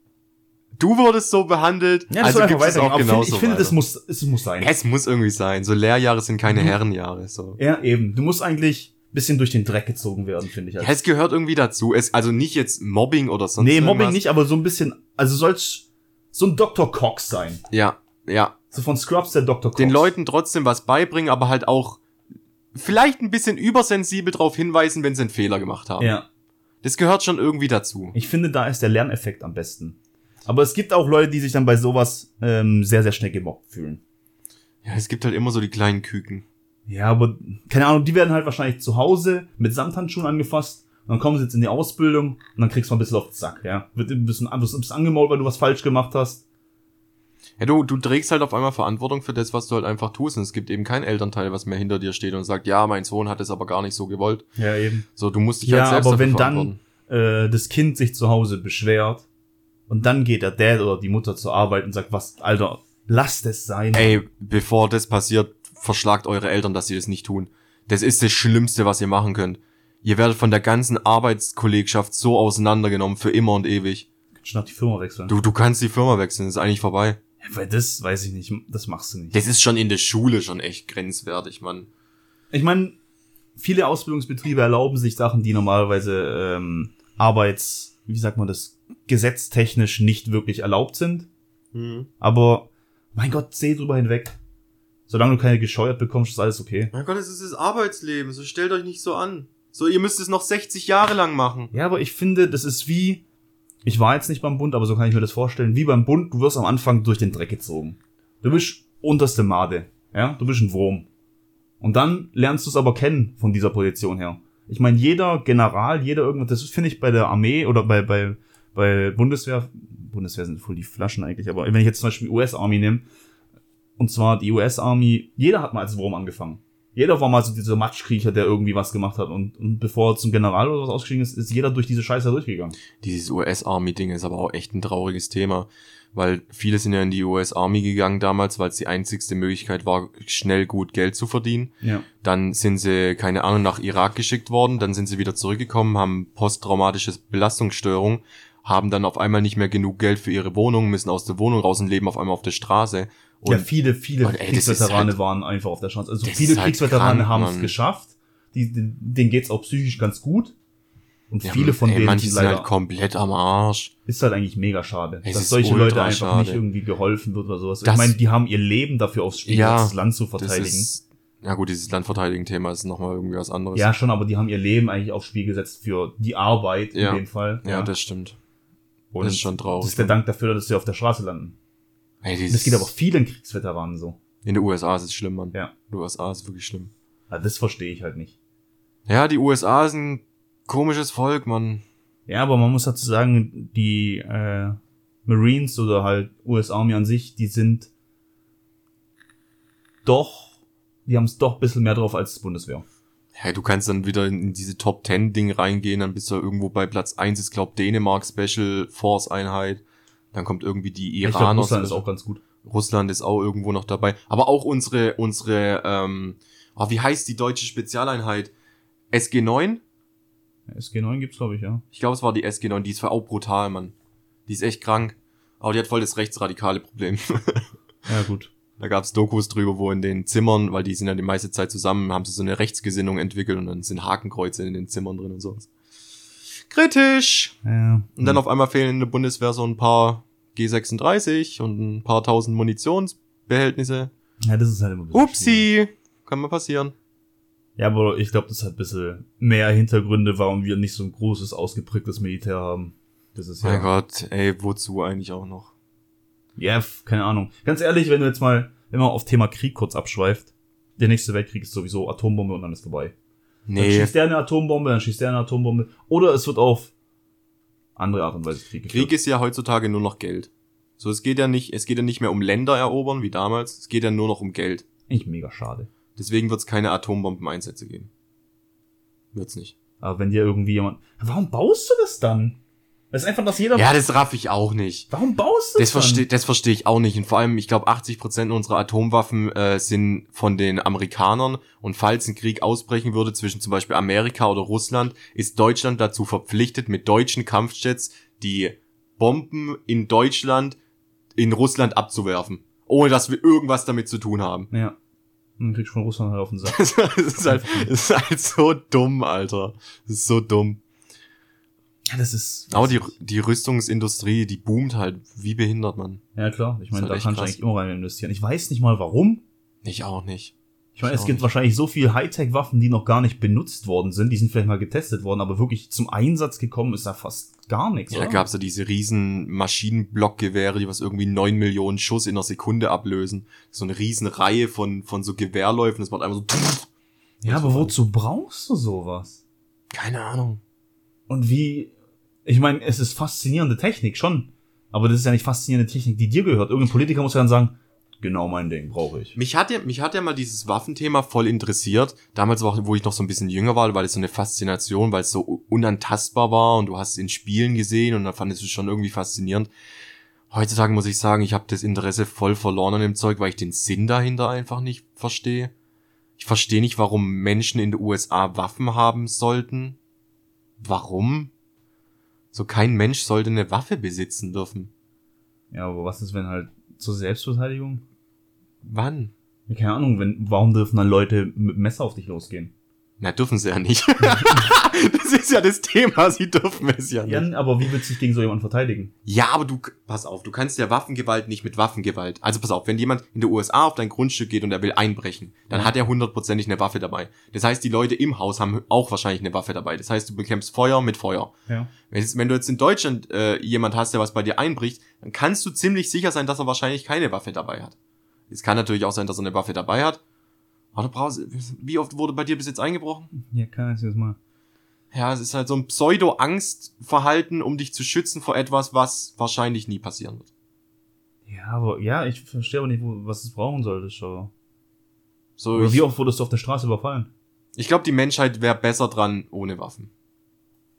du wurdest so behandelt, Ja, das also gibt es auch genauso Ich finde, das muss, es muss sein. Es muss irgendwie sein. So Lehrjahre sind keine Mhm. Herrenjahre. So. Ja, eben. Du musst eigentlich ein bisschen durch den Dreck gezogen werden, finde ich. Ja, es gehört irgendwie dazu. Es, also nicht jetzt Mobbing oder sonst nee, Mobbing irgendwas. nicht, aber so ein bisschen, also soll's so ein Dr. Cox sein. Ja, ja. So von Scrubs der Dr. Cox. Den Leuten trotzdem was beibringen, aber halt auch vielleicht ein bisschen übersensibel darauf hinweisen, wenn sie einen Fehler gemacht haben. Ja. Das gehört schon irgendwie dazu. Ich finde, da ist der Lerneffekt am besten. Aber es gibt auch Leute, die sich dann bei sowas ähm, sehr, sehr schnell gemobbt fühlen. Ja, es gibt halt immer so die kleinen Küken. Ja, aber keine Ahnung, die werden halt wahrscheinlich zu Hause mit Samthandschuhen angefasst. Und dann kommen sie jetzt in die Ausbildung und dann kriegst du mal ein bisschen auf den Sack, ja. Wird ein bisschen, ein bisschen angemault, weil du was falsch gemacht hast. Ja, du, du trägst halt auf einmal Verantwortung für das, was du halt einfach tust. Und es gibt eben kein Elternteil, was mehr hinter dir steht und sagt, ja, mein Sohn hat es aber gar nicht so gewollt. Ja, eben. So, du musst dich Ja, halt selbst aber dafür wenn dann äh, das Kind sich zu Hause beschwert und dann geht der Dad oder die Mutter zur Arbeit und sagt, was, Alter, lasst es sein. Ey, bevor das passiert, verschlagt eure Eltern, dass sie das nicht tun. Das ist das Schlimmste, was ihr machen könnt. Ihr werdet von der ganzen Arbeitskollegschaft so auseinandergenommen für immer und ewig. Kannst du nach die Firma wechseln. Du, du kannst die Firma wechseln, ist eigentlich vorbei. Ja, weil das weiß ich nicht, das machst du nicht. Das ist schon in der Schule schon echt grenzwertig, Mann. Ich meine, viele Ausbildungsbetriebe erlauben sich Sachen, die normalerweise ähm, Arbeits, wie sagt man das, gesetztechnisch nicht wirklich erlaubt sind. Aber mein Gott, seh drüber hinweg. Solange du keine gescheuert bekommst, ist alles okay. Mein Gott, es ist das Arbeitsleben, so stellt euch nicht so an. So, ihr müsst es noch 60 Jahre lang machen. Ja, aber ich finde, das ist wie, ich war jetzt nicht beim Bund, aber so kann ich mir das vorstellen, wie beim Bund, du wirst am Anfang durch den Dreck gezogen. Du bist unterste Made, ja, du bist ein Wurm. Und dann lernst du es aber kennen von dieser Position her. Ich meine, jeder General, jeder irgendwas, das finde ich bei der Armee oder bei, bei, bei Bundeswehr, Bundeswehr sind voll die Flaschen eigentlich, aber wenn ich jetzt zum Beispiel US-Army nehme, und zwar die US-Army, jeder hat mal als Wurm angefangen. Jeder war mal so dieser Matschkriecher, der irgendwie was gemacht hat. Und, und bevor er zum General oder was ausgestiegen ist, ist jeder durch diese Scheiße durchgegangen. Dieses US-Army-Ding ist aber auch echt ein trauriges Thema, weil viele sind ja in die US-Army gegangen damals, weil es die einzigste Möglichkeit war, schnell gut Geld zu verdienen. Ja. Dann sind sie, keine Ahnung, nach Irak geschickt worden, dann sind sie wieder zurückgekommen, haben posttraumatische Belastungsstörung, haben dann auf einmal nicht mehr genug Geld für ihre Wohnung, müssen aus der Wohnung raus und leben auf einmal auf der Straße. Und ja, viele, viele und ey, Kriegsveterane halt- waren einfach auf der Chance. Also viele halt Kriegsveteranen krank, haben es Mann. geschafft. Die, denen geht's auch psychisch ganz gut. Und ja, viele von ey, denen manche sind sind leider, halt komplett am Arsch. ist halt eigentlich mega schade, Es dass solche Leute einfach schade. nicht irgendwie geholfen wird oder sowas. Das- ich meine, die haben ihr Leben dafür aufs Spiel, Ja, gesetzt, das Land zu verteidigen. ist, ja gut, dieses Landverteidigen-Thema ist nochmal irgendwie was anderes. Ja, schon, aber die haben ihr Leben eigentlich aufs Spiel gesetzt für die Arbeit Ja. in dem Fall. ja, das stimmt. Und das ist schon traurig. Das ist der Dank dafür, dass sie auf der Straße landen. Ey, dieses, Das geht aber vielen Kriegsveteranen so. In den USA ist es schlimm, Mann. Ja. In den USA ist es wirklich schlimm. Ja, das verstehe ich halt nicht. Ja, die USA ist ein komisches Volk, Mann. Ja, aber man muss dazu sagen, die äh, Marines oder halt US Army an sich, die sind doch, die haben es doch ein bisschen mehr drauf als die Bundeswehr. Ja, du kannst dann wieder in, diese Top 10 Ding reingehen, dann bist du irgendwo bei Platz 1 ist, glaub, Dänemark Special Force Einheit. Dann kommt irgendwie die Ich glaube, Iraner. Russland ist auch ganz gut. Russland ist auch irgendwo noch dabei. Aber auch unsere, unsere, ähm, oh, wie heißt die deutsche Spezialeinheit? SG9? SG9 gibt's glaube ich, ja. Ich glaube, es war die SG9, die ist auch brutal, Mann. Die ist echt krank. Aber die hat voll das rechtsradikale Problem. Ja, gut. Da gab's Dokus drüber, wo in den Zimmern, weil die sind ja die meiste Zeit zusammen, haben sie so eine Rechtsgesinnung entwickelt und dann sind Hakenkreuze in den Zimmern drin und sowas. Kritisch! Ja. Und dann auf einmal fehlen in der Bundeswehr so ein paar G36 und ein paar tausend Munitionsbehältnisse. ja, das ist halt immer. Upsi! Kann mal passieren. Ja, aber ich glaube, das hat ein bisschen mehr Hintergründe, warum wir nicht so ein großes, ausgeprägtes Militär haben. Das ist Mein ja. Gott, ey, wozu eigentlich auch noch? Ja, keine Ahnung. Ganz ehrlich, wenn du jetzt mal immer auf Thema Krieg kurz abschweift, der nächste Weltkrieg ist sowieso Atombombe und dann ist vorbei. Dann Nee, schießt der eine Atombombe, dann schießt der eine Atombombe. Oder es wird auf andere Art und Weise Krieg geführt. Krieg ist ja heutzutage nur noch Geld. So, es geht ja nicht, es geht ja nicht mehr um Länder erobern wie damals, es geht ja nur noch um Geld. Eigentlich mega schade. Deswegen wird es keine Atombombeneinsätze geben. Wird's nicht. Aber wenn dir irgendwie jemand. Warum baust du das dann? Das ist einfach, dass jeder. Ja, das raff ich auch nicht. Warum baust du Das das? verstehe das versteh ich auch nicht. Und vor allem, ich glaube, 80% unserer Atomwaffen äh, sind von den Amerikanern. Und falls ein Krieg ausbrechen würde zwischen zum Beispiel Amerika oder Russland, ist Deutschland dazu verpflichtet, mit deutschen Kampfjets die Bomben in Deutschland in Russland abzuwerfen. Ohne dass wir irgendwas damit zu tun haben. Ja. Und dann kriegst du von Russland halt auf den Sack. Das ist halt, das ist halt so dumm, Alter. Das ist so dumm. Ja, das ist. Aber die, die Rüstungsindustrie, die boomt halt wie behindert, man. Ja, klar. Ich meine, halt da kannst du eigentlich immer rein investieren. Ich weiß nicht mal warum. Ich auch nicht. Ich meine, Ich es gibt nicht. wahrscheinlich so viel Hightech-Waffen, die noch gar nicht benutzt worden sind. Die sind vielleicht mal getestet worden, aber wirklich zum Einsatz gekommen ist da fast gar nichts. Ja, da oder? gab's ja diese riesen Maschinenblockgewehre, die was irgendwie neun Millionen Schuss in einer Sekunde ablösen. So eine riesen Reihe von, von so Gewehrläufen, das macht einfach so. ja, aber wozu brauchst du sowas? Keine Ahnung. Und wie, ich meine, es ist faszinierende Technik, schon. Aber das ist ja nicht faszinierende Technik, die dir gehört. Irgendein Politiker muss ja dann sagen, genau mein Ding, brauche ich. Mich hat ja, mich hat ja mal dieses Waffenthema voll interessiert. Damals, war, wo ich noch so ein bisschen jünger war, weil es so eine Faszination, weil es so unantastbar war und du hast es in Spielen gesehen und dann fandest du es schon irgendwie faszinierend. Heutzutage muss ich sagen, ich habe das Interesse voll verloren an dem Zeug, weil ich den Sinn dahinter einfach nicht verstehe. Ich verstehe nicht, warum Menschen in den USA Waffen haben sollten. Warum? So kein Mensch sollte eine Waffe besitzen dürfen. Ja, aber was ist, wenn halt zur Selbstverteidigung? Wann? Ja, Keine Ahnung, wenn, warum dürfen dann Leute mit Messer auf dich losgehen? Na, dürfen sie ja nicht. das ist ja das Thema, sie dürfen es ja nicht. Ja, aber wie willst du dich gegen so jemanden verteidigen? Ja, aber du, pass auf, du kannst ja Waffengewalt nicht mit Waffengewalt. Also pass auf, wenn jemand in der USA auf dein Grundstück geht und er will einbrechen, dann hat er hundertprozentig eine Waffe dabei. Das heißt, die Leute im Haus haben auch wahrscheinlich eine Waffe dabei. Das heißt, du bekämpfst Feuer mit Feuer. Ja. Wenn, wenn du jetzt in Deutschland äh, jemand hast, der was bei dir einbricht, dann kannst du ziemlich sicher sein, dass er wahrscheinlich keine Waffe dabei hat. Es kann natürlich auch sein, dass er eine Waffe dabei hat. Du brauchst, wie oft wurde bei dir bis jetzt eingebrochen? Ja, kein einziges Mal. Ja, es ist halt so ein Pseudo-Angstverhalten, um dich zu schützen vor etwas, was wahrscheinlich nie passieren wird. Ja, aber, ja, ich verstehe aber nicht, wo, was es brauchen solltest, aber. So, Oder ich, wie oft wurdest du auf der Straße überfallen? ich glaube, die Menschheit wäre besser dran ohne Waffen.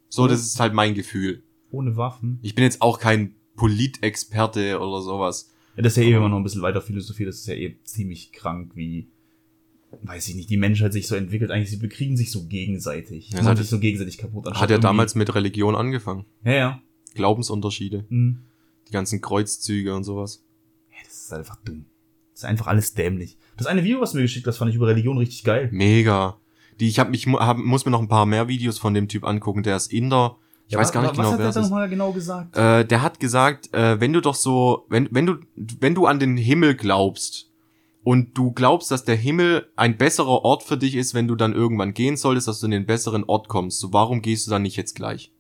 So, das ist halt mein Gefühl. Ohne Waffen? Ich bin jetzt auch kein Politexperte oder sowas. Ja, das ist ja eh, wenn man noch ein bisschen weiter philosophiert, das ist ja eh ziemlich krank, wie, weiß ich nicht, die Menschheit sich so entwickelt. Eigentlich, sie bekriegen sich so gegenseitig. Ja, Ja, man hat- sich so gegenseitig kaputt. Hat ja damals mit Religion angefangen. Ja, ja. Glaubensunterschiede. Mhm. Die ganzen Kreuzzüge und sowas. Ja, das ist einfach dumm. Das ist einfach alles dämlich. Das eine Video, was du mir geschickt hast, fand ich über Religion richtig geil. Mega. Die, ich hab mich, hab, muss mir noch ein paar mehr Videos von dem Typ angucken. Der ist Inder. Ich weiß gar nicht was genau, hat wer der es da ist. nochmal genau gesagt? Äh, der hat gesagt, äh, wenn du doch so, wenn, wenn du, wenn du an den Himmel glaubst und du glaubst, dass der Himmel ein besserer Ort für dich ist, wenn du dann irgendwann gehen solltest, dass du in den besseren Ort kommst, so warum gehst du dann nicht jetzt gleich?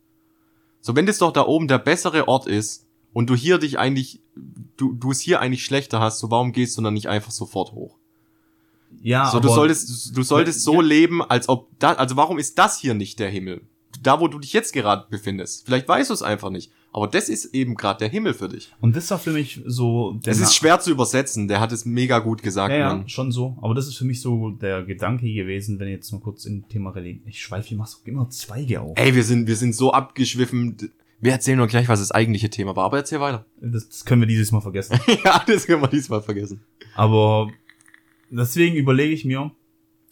So, wenn das doch da oben der bessere Ort ist und du hier dich eigentlich, du, du es hier eigentlich schlechter hast, so warum gehst du dann nicht einfach sofort hoch? ja, so, du solltest, du solltest so Ja. leben, als ob da, also warum ist das hier nicht der Himmel? Da, wo du dich jetzt gerade befindest. Vielleicht weißt du es einfach nicht. Aber das ist eben gerade der Himmel für dich. Und das war für mich so der Es ist schwer zu übersetzen. Der hat es mega gut gesagt, Ja, ja, Mann. schon so. Aber das ist für mich so der Gedanke gewesen, wenn jetzt mal kurz in Thema Religion. Ich schweife hier machst du immer Zweige auf. Ey, wir sind, wir sind so abgeschwiffen. Wir erzählen nur gleich, was das eigentliche Thema war. Aber erzähl weiter. Das, das können wir dieses Mal vergessen. ja, das können wir diesmal vergessen. Aber deswegen überlege ich mir,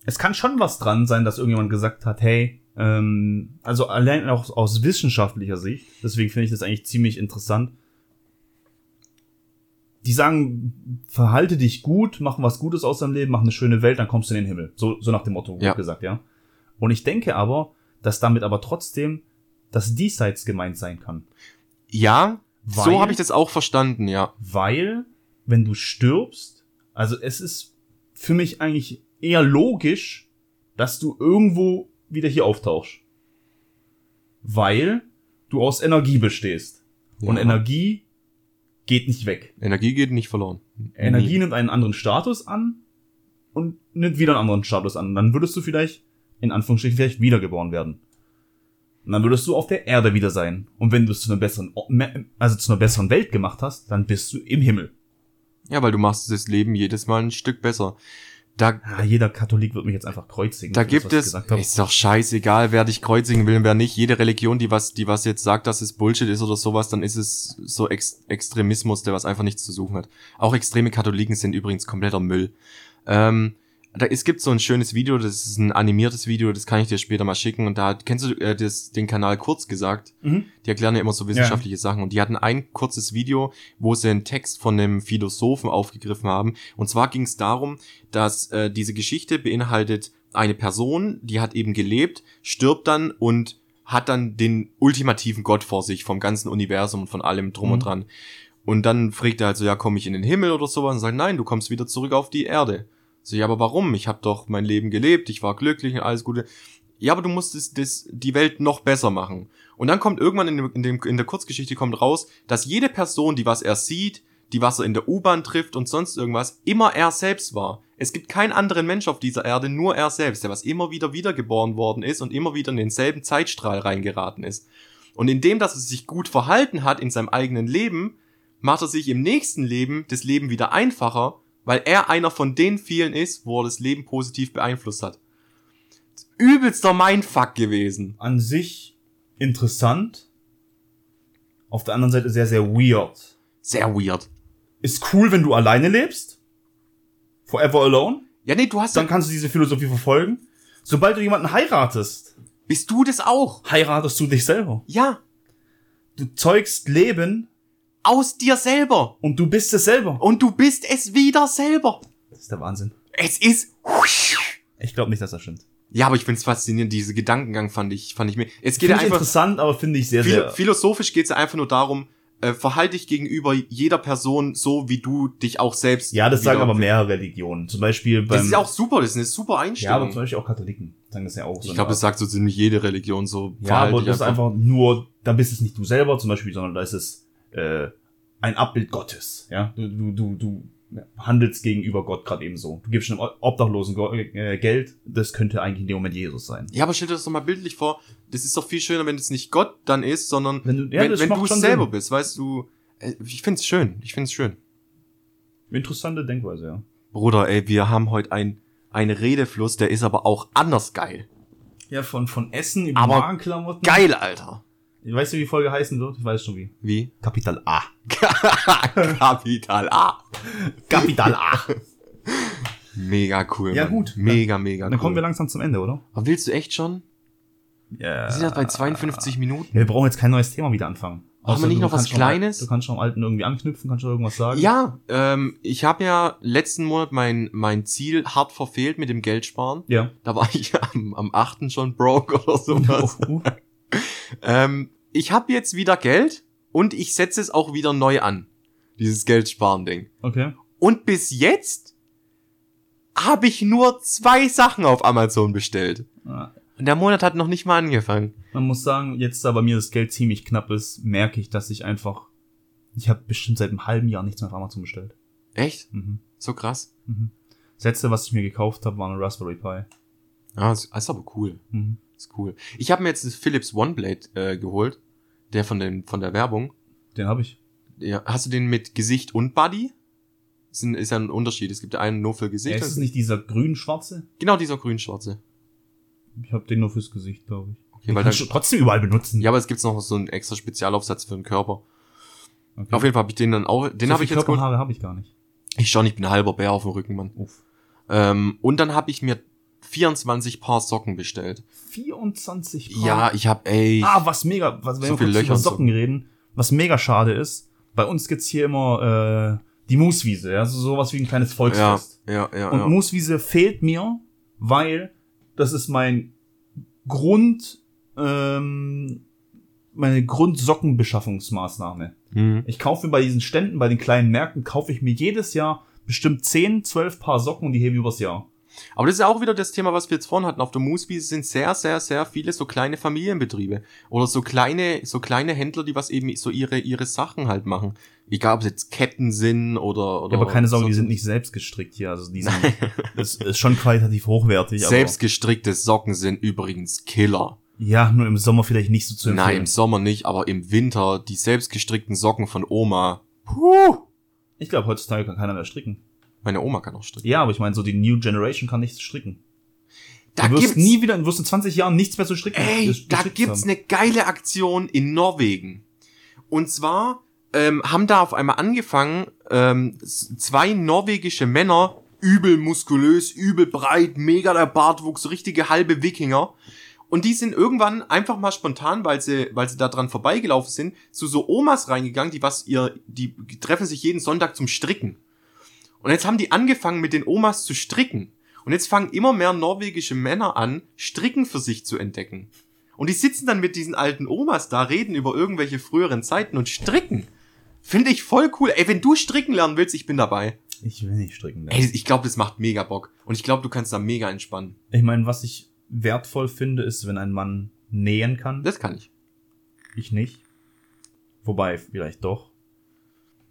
es kann schon was dran sein, dass irgendjemand gesagt hat, hey, ähm, also allein auch aus wissenschaftlicher Sicht, deswegen finde ich das eigentlich ziemlich interessant. Die sagen, verhalte dich gut, mach was Gutes aus deinem Leben, mach eine schöne Welt, dann kommst du in den Himmel. So, so nach dem Motto Ja. gesagt, ja. Und ich denke aber, dass damit aber trotzdem das Diesseits gemeint sein kann. Ja, Weil- so habe ich das auch verstanden, ja. Weil, wenn du stirbst, also es ist für mich eigentlich eher logisch, dass du irgendwo wieder hier auftauchst. Weil du aus Energie bestehst. Und Ja. Energie geht nicht weg. Energie geht nicht verloren. Energie Nie. nimmt einen anderen Status an und nimmt wieder einen anderen Status an. Dann würdest du vielleicht, in Anführungsstrichen, vielleicht wiedergeboren werden. Und dann würdest du auf der Erde wieder sein. Und wenn du es zu einer besseren, also zu einer besseren Welt gemacht hast, dann bist du im Himmel. Ja, weil du machst das Leben jedes Mal ein Stück besser. Da, Ja, jeder Katholik wird mich jetzt einfach kreuzigen. da gibt es, ist doch scheißegal, wer dich kreuzigen will und wer nicht. Jede Religion, die was, die was jetzt sagt, dass es Bullshit ist oder sowas, dann ist es so Ex Extremismus, der was einfach nichts zu suchen hat. Auch extreme Katholiken sind übrigens kompletter Müll. Ähm, da, es gibt so ein schönes Video, das ist ein animiertes Video, das kann ich dir später mal schicken. Und da kennst du äh, das, den Kanal kurz gesagt. Mhm. Die erklären ja immer so wissenschaftliche Sachen. Und die hatten ein kurzes Video, wo sie einen Text von einem Philosophen aufgegriffen haben. Und zwar ging es darum, dass äh, diese Geschichte beinhaltet eine Person, die hat eben gelebt, stirbt dann und hat dann den ultimativen Gott vor sich vom ganzen Universum und von allem drum Mhm. und dran. Und dann fragt er halt so, ja, komme ich in den Himmel oder sowas? Und sagt, nein, du kommst wieder zurück auf die Erde. So, ja, aber warum? Ich habe doch mein Leben gelebt, ich war glücklich und alles Gute. Ja, aber du musst es, das, die Welt noch besser machen. Und dann kommt irgendwann in, dem, in, dem, in der Kurzgeschichte kommt raus, dass jede Person, die was er sieht, die was er in der U-Bahn trifft und sonst irgendwas, immer er selbst war. Es gibt keinen anderen Mensch auf dieser Erde, nur er selbst, der was immer wieder wiedergeboren worden ist und immer wieder in denselben Zeitstrahl reingeraten ist. Und indem, dass er sich gut verhalten hat in seinem eigenen Leben, macht er sich im nächsten Leben das Leben wieder einfacher, weil er einer von den vielen ist, wo er das Leben positiv beeinflusst hat. Übelster Mindfuck gewesen. An sich interessant. Auf der anderen Seite sehr, sehr weird. Sehr weird. Ist cool, wenn du alleine lebst. Forever alone. Ja, nee, du hast Dann kannst du diese Philosophie verfolgen. Sobald du jemanden heiratest, bist du das auch? heiratest du dich selber. Ja, Du zeugst Leben aus dir selber. und du bist es selber. Und du bist es wieder selber. Das ist der Wahnsinn. Es ist. Ich glaube nicht, dass das stimmt. Ja, aber ich find's faszinierend. Diese Gedankengang fand ich, fand ich mir. Es geht ja einfach. interessant, aber finde ich sehr, sehr... philosophisch geht's ja einfach nur darum, äh, verhalte dich gegenüber jeder Person so, wie du dich auch selbst. Ja, das sagen aber mehrere Religionen. Zum Beispiel beim... Das ist ja auch super. Das ist eine super ja, aber Einstellung. zum Beispiel auch Katholiken sagen das ja auch. ich glaube, das sagt so ziemlich jede Religion so. Ja, aber das ist einfach nur, da bist es nicht du selber zum Beispiel, sondern da ist es äh, ein Abbild Gottes. Ja, du, du, du, du handelst gegenüber Gott gerade eben so. Du gibst einem Obdachlosen äh, Geld, das könnte eigentlich in dem Moment Jesus sein. Ja, aber stell dir das doch mal bildlich vor. Das ist doch viel schöner, wenn es nicht Gott dann ist, sondern Wenn du- ja, wenn, wenn du es selber Sinn. bist, weißt du. äh, Ich find's schön. Ich find's schön. Interessante Denkweise, ja. Bruder, ey, wir haben heute ein, einen Redefluss, der ist aber auch anders geil. Ja, von, von Essen über Aber Magenklamotten. Geil, Alter. Weißt du, wie die Folge heißen wird? Ich weiß schon wie. Wie? Kapital A. Kapital A. Kapital A. Mega cool. Ja, Mann. gut. Mega, mega Dann cool. kommen wir langsam zum Ende, oder? aber willst du echt schon? Ja. Wir sind jetzt bei 52 Minuten. Ja, wir brauchen jetzt kein neues Thema wieder anfangen. Machen wir nicht noch was kannst schon Kleines? Du kannst schon am Alten irgendwie anknüpfen, kannst schon irgendwas sagen. Ja, ähm, ich habe ja letzten Monat mein, mein Ziel hart verfehlt mit dem Geldsparen. Ja. Da war ich am, am 8. schon broke oder sowas. Oh, ähm, ich habe jetzt wieder Geld und ich setze es auch wieder neu an. Dieses Geldsparen-Ding. Okay. Und bis jetzt habe ich nur zwei Sachen auf Amazon bestellt. Ja. Und der Monat hat noch nicht mal angefangen. Man muss sagen, jetzt da bei mir das Geld ziemlich knapp ist, merke ich, dass ich einfach, ich habe bestimmt seit einem halben Jahr nichts mehr auf Amazon bestellt. Echt? Mhm. So krass. Mhm. Das letzte, was ich mir gekauft habe, war eine Raspberry Pi. Ah, ist aber cool. Mhm. Ist cool. Ich habe mir jetzt das Philips OneBlade äh, geholt. Der von, den, von der Werbung. Den habe ich. Ja, hast du den mit Gesicht und Body? Ist, ein, ist ja ein Unterschied. Es gibt einen nur für Ja, Gesicht. ist es nicht dieser grün-schwarze? genau dieser grün-schwarze. Ich habe den nur fürs Gesicht, glaube ich. Okay, Den weil kannst dann, du trotzdem überall benutzen. ja, aber es gibt noch so einen extra Spezialaufsatz für den Körper. okay. Auf jeden Fall habe ich den dann auch, den so habe ich jetzt. Körperhaare habe ich gar nicht. Ich schon, ich bin ein halber Bär auf dem Rücken, Mann. Uff. Ähm, und dann habe ich mir 24 Paar Socken bestellt. 24 Paar. Ja, ich habe, ey, Ah, was mega, was, wenn So wir kurz über und so. Socken reden, was mega schade ist, bei uns gibt's hier immer äh, die Mooswiese, ja, so sowas wie ein kleines ja, Volksfest. ja, ja, Und ja. Mooswiese fehlt mir, weil das ist mein Grund, ähm, meine Grundsockenbeschaffungsmaßnahme. Mhm. Ich kaufe mir bei diesen Ständen, bei den kleinen Märkten, kaufe ich mir jedes Jahr bestimmt 10, 12 Paar Socken und die hebe ich übers Jahr. Aber das ist auch wieder das Thema, was wir jetzt vorhin hatten. Auf der Mooswiese sind sehr, sehr, sehr viele so kleine Familienbetriebe. Oder so kleine, so kleine Händler, die was eben so ihre, ihre Sachen halt machen. Egal, ob es jetzt Ketten sind oder, oder. Ja, aber keine Sorge, die sind nicht selbst gestrickt hier. Also die sind, das ist schon qualitativ hochwertig. Selbst gestrickte Socken sind übrigens Killer. Ja, nur im Sommer vielleicht nicht so zu empfehlen. Nein, im Sommer nicht, aber im Winter die selbst gestrickten Socken von Oma. Puh. Ich glaube, heutzutage kann keiner mehr stricken. Meine Oma kann auch stricken. Ja, aber ich meine, so die New Generation kann nichts stricken. Da du wirst gibt's, nie wieder, du wirst in 20 Jahren nichts mehr zu stricken. ey, ges- da gibt's haben. eine geile Aktion in Norwegen. Und zwar ähm, haben da auf einmal angefangen, ähm, zwei norwegische Männer, übel muskulös, übel breit, mega der Bartwuchs, richtige halbe Wikinger. Und die sind irgendwann einfach mal spontan, weil sie, weil sie da dran vorbeigelaufen sind, zu so Omas reingegangen, die was ihr, die treffen sich jeden Sonntag zum Stricken. Und jetzt haben die angefangen, mit den Omas zu stricken. Und jetzt fangen immer mehr norwegische Männer an, Stricken für sich zu entdecken. Und die sitzen dann mit diesen alten Omas da, reden über irgendwelche früheren Zeiten und stricken. Finde ich voll cool. Ey, wenn du stricken lernen willst, ich bin dabei. Ich will nicht stricken. Ey, ich glaube, das macht mega Bock. Und ich glaube, du kannst da mega entspannen. Ich meine, was ich wertvoll finde, ist, wenn ein Mann nähen kann. Das kann ich. Ich nicht. Wobei, vielleicht doch.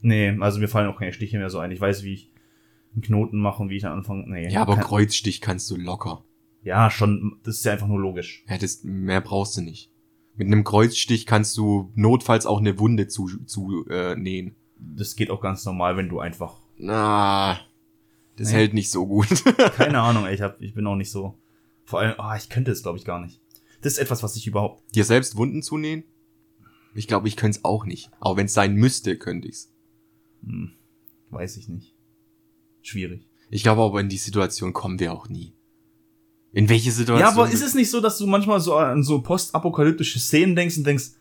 Nee, also mir fallen auch keine Stiche mehr so ein. Ich weiß, wie ich einen Knoten mache und wie ich dann anfange. Nee. Ja, aber kein- Kreuzstich kannst du locker. Ja, schon. Das ist ja einfach nur logisch. Ja, das, mehr brauchst du nicht. Mit einem Kreuzstich kannst du notfalls auch eine Wunde zu, zu äh, nähen. Das geht auch ganz normal, wenn du einfach. Na, das Nee. hält nicht so gut. Keine Ahnung, ey, ich, hab, ich bin auch nicht so. Vor allem, ah, ich könnte es, glaube ich, gar nicht. Das ist etwas, was ich überhaupt. Dir selbst Wunden zunähen? Ich glaube, ich könnte es auch nicht. Aber wenn es sein müsste, könnte ich's. Hm, weiß ich nicht. Schwierig. Ich glaube aber, in die Situation kommen wir auch nie. In welche Situation? Ja, aber ist es nicht so, dass du manchmal so an so postapokalyptische Szenen denkst und denkst,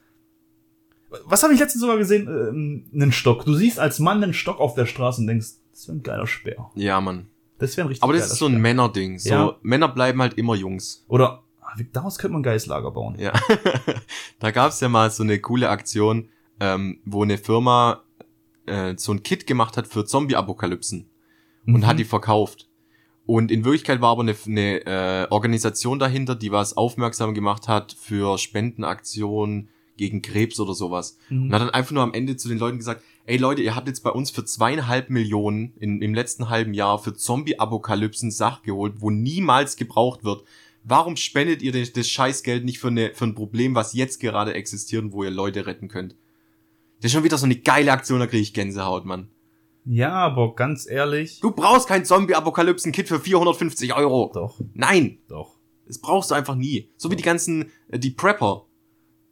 was habe ich letztens sogar gesehen? Ähm, einen Stock. Du siehst als Mann einen Stock auf der Straße und denkst, das wäre ein geiler Speer. Ja, Mann. Das wäre ein richtig Aber das ist so ein Speer. Männerding. So, Ja. Männer bleiben halt immer Jungs. Oder ah, daraus könnte man ein geiles Lager bauen. Ja. da gab's ja mal so eine coole Aktion, ähm, wo eine Firma äh, so ein Kit gemacht hat für Zombie-Apokalypsen und Mhm. hat die verkauft. Und in Wirklichkeit war aber eine, eine äh, Organisation dahinter, die was aufmerksam gemacht hat für Spendenaktionen gegen Krebs oder sowas. Mhm. Und hat dann einfach nur am Ende zu den Leuten gesagt, ey Leute, ihr habt jetzt bei uns für zweieinhalb Millionen in, im letzten halben Jahr für Zombie-Apokalypsen Sach geholt, wo niemals gebraucht wird. Warum spendet ihr das, das Scheißgeld nicht für, eine, für ein Problem, was jetzt gerade existiert und wo ihr Leute retten könnt? Das ist schon wieder so eine geile Aktion, da kriege ich Gänsehaut, Mann. Ja, aber ganz ehrlich. Du brauchst kein Zombie-Apokalypsen-Kit für 450 Euro. Doch, Nein, doch. das brauchst du einfach nie. So wie die ganzen, äh, die Prepper.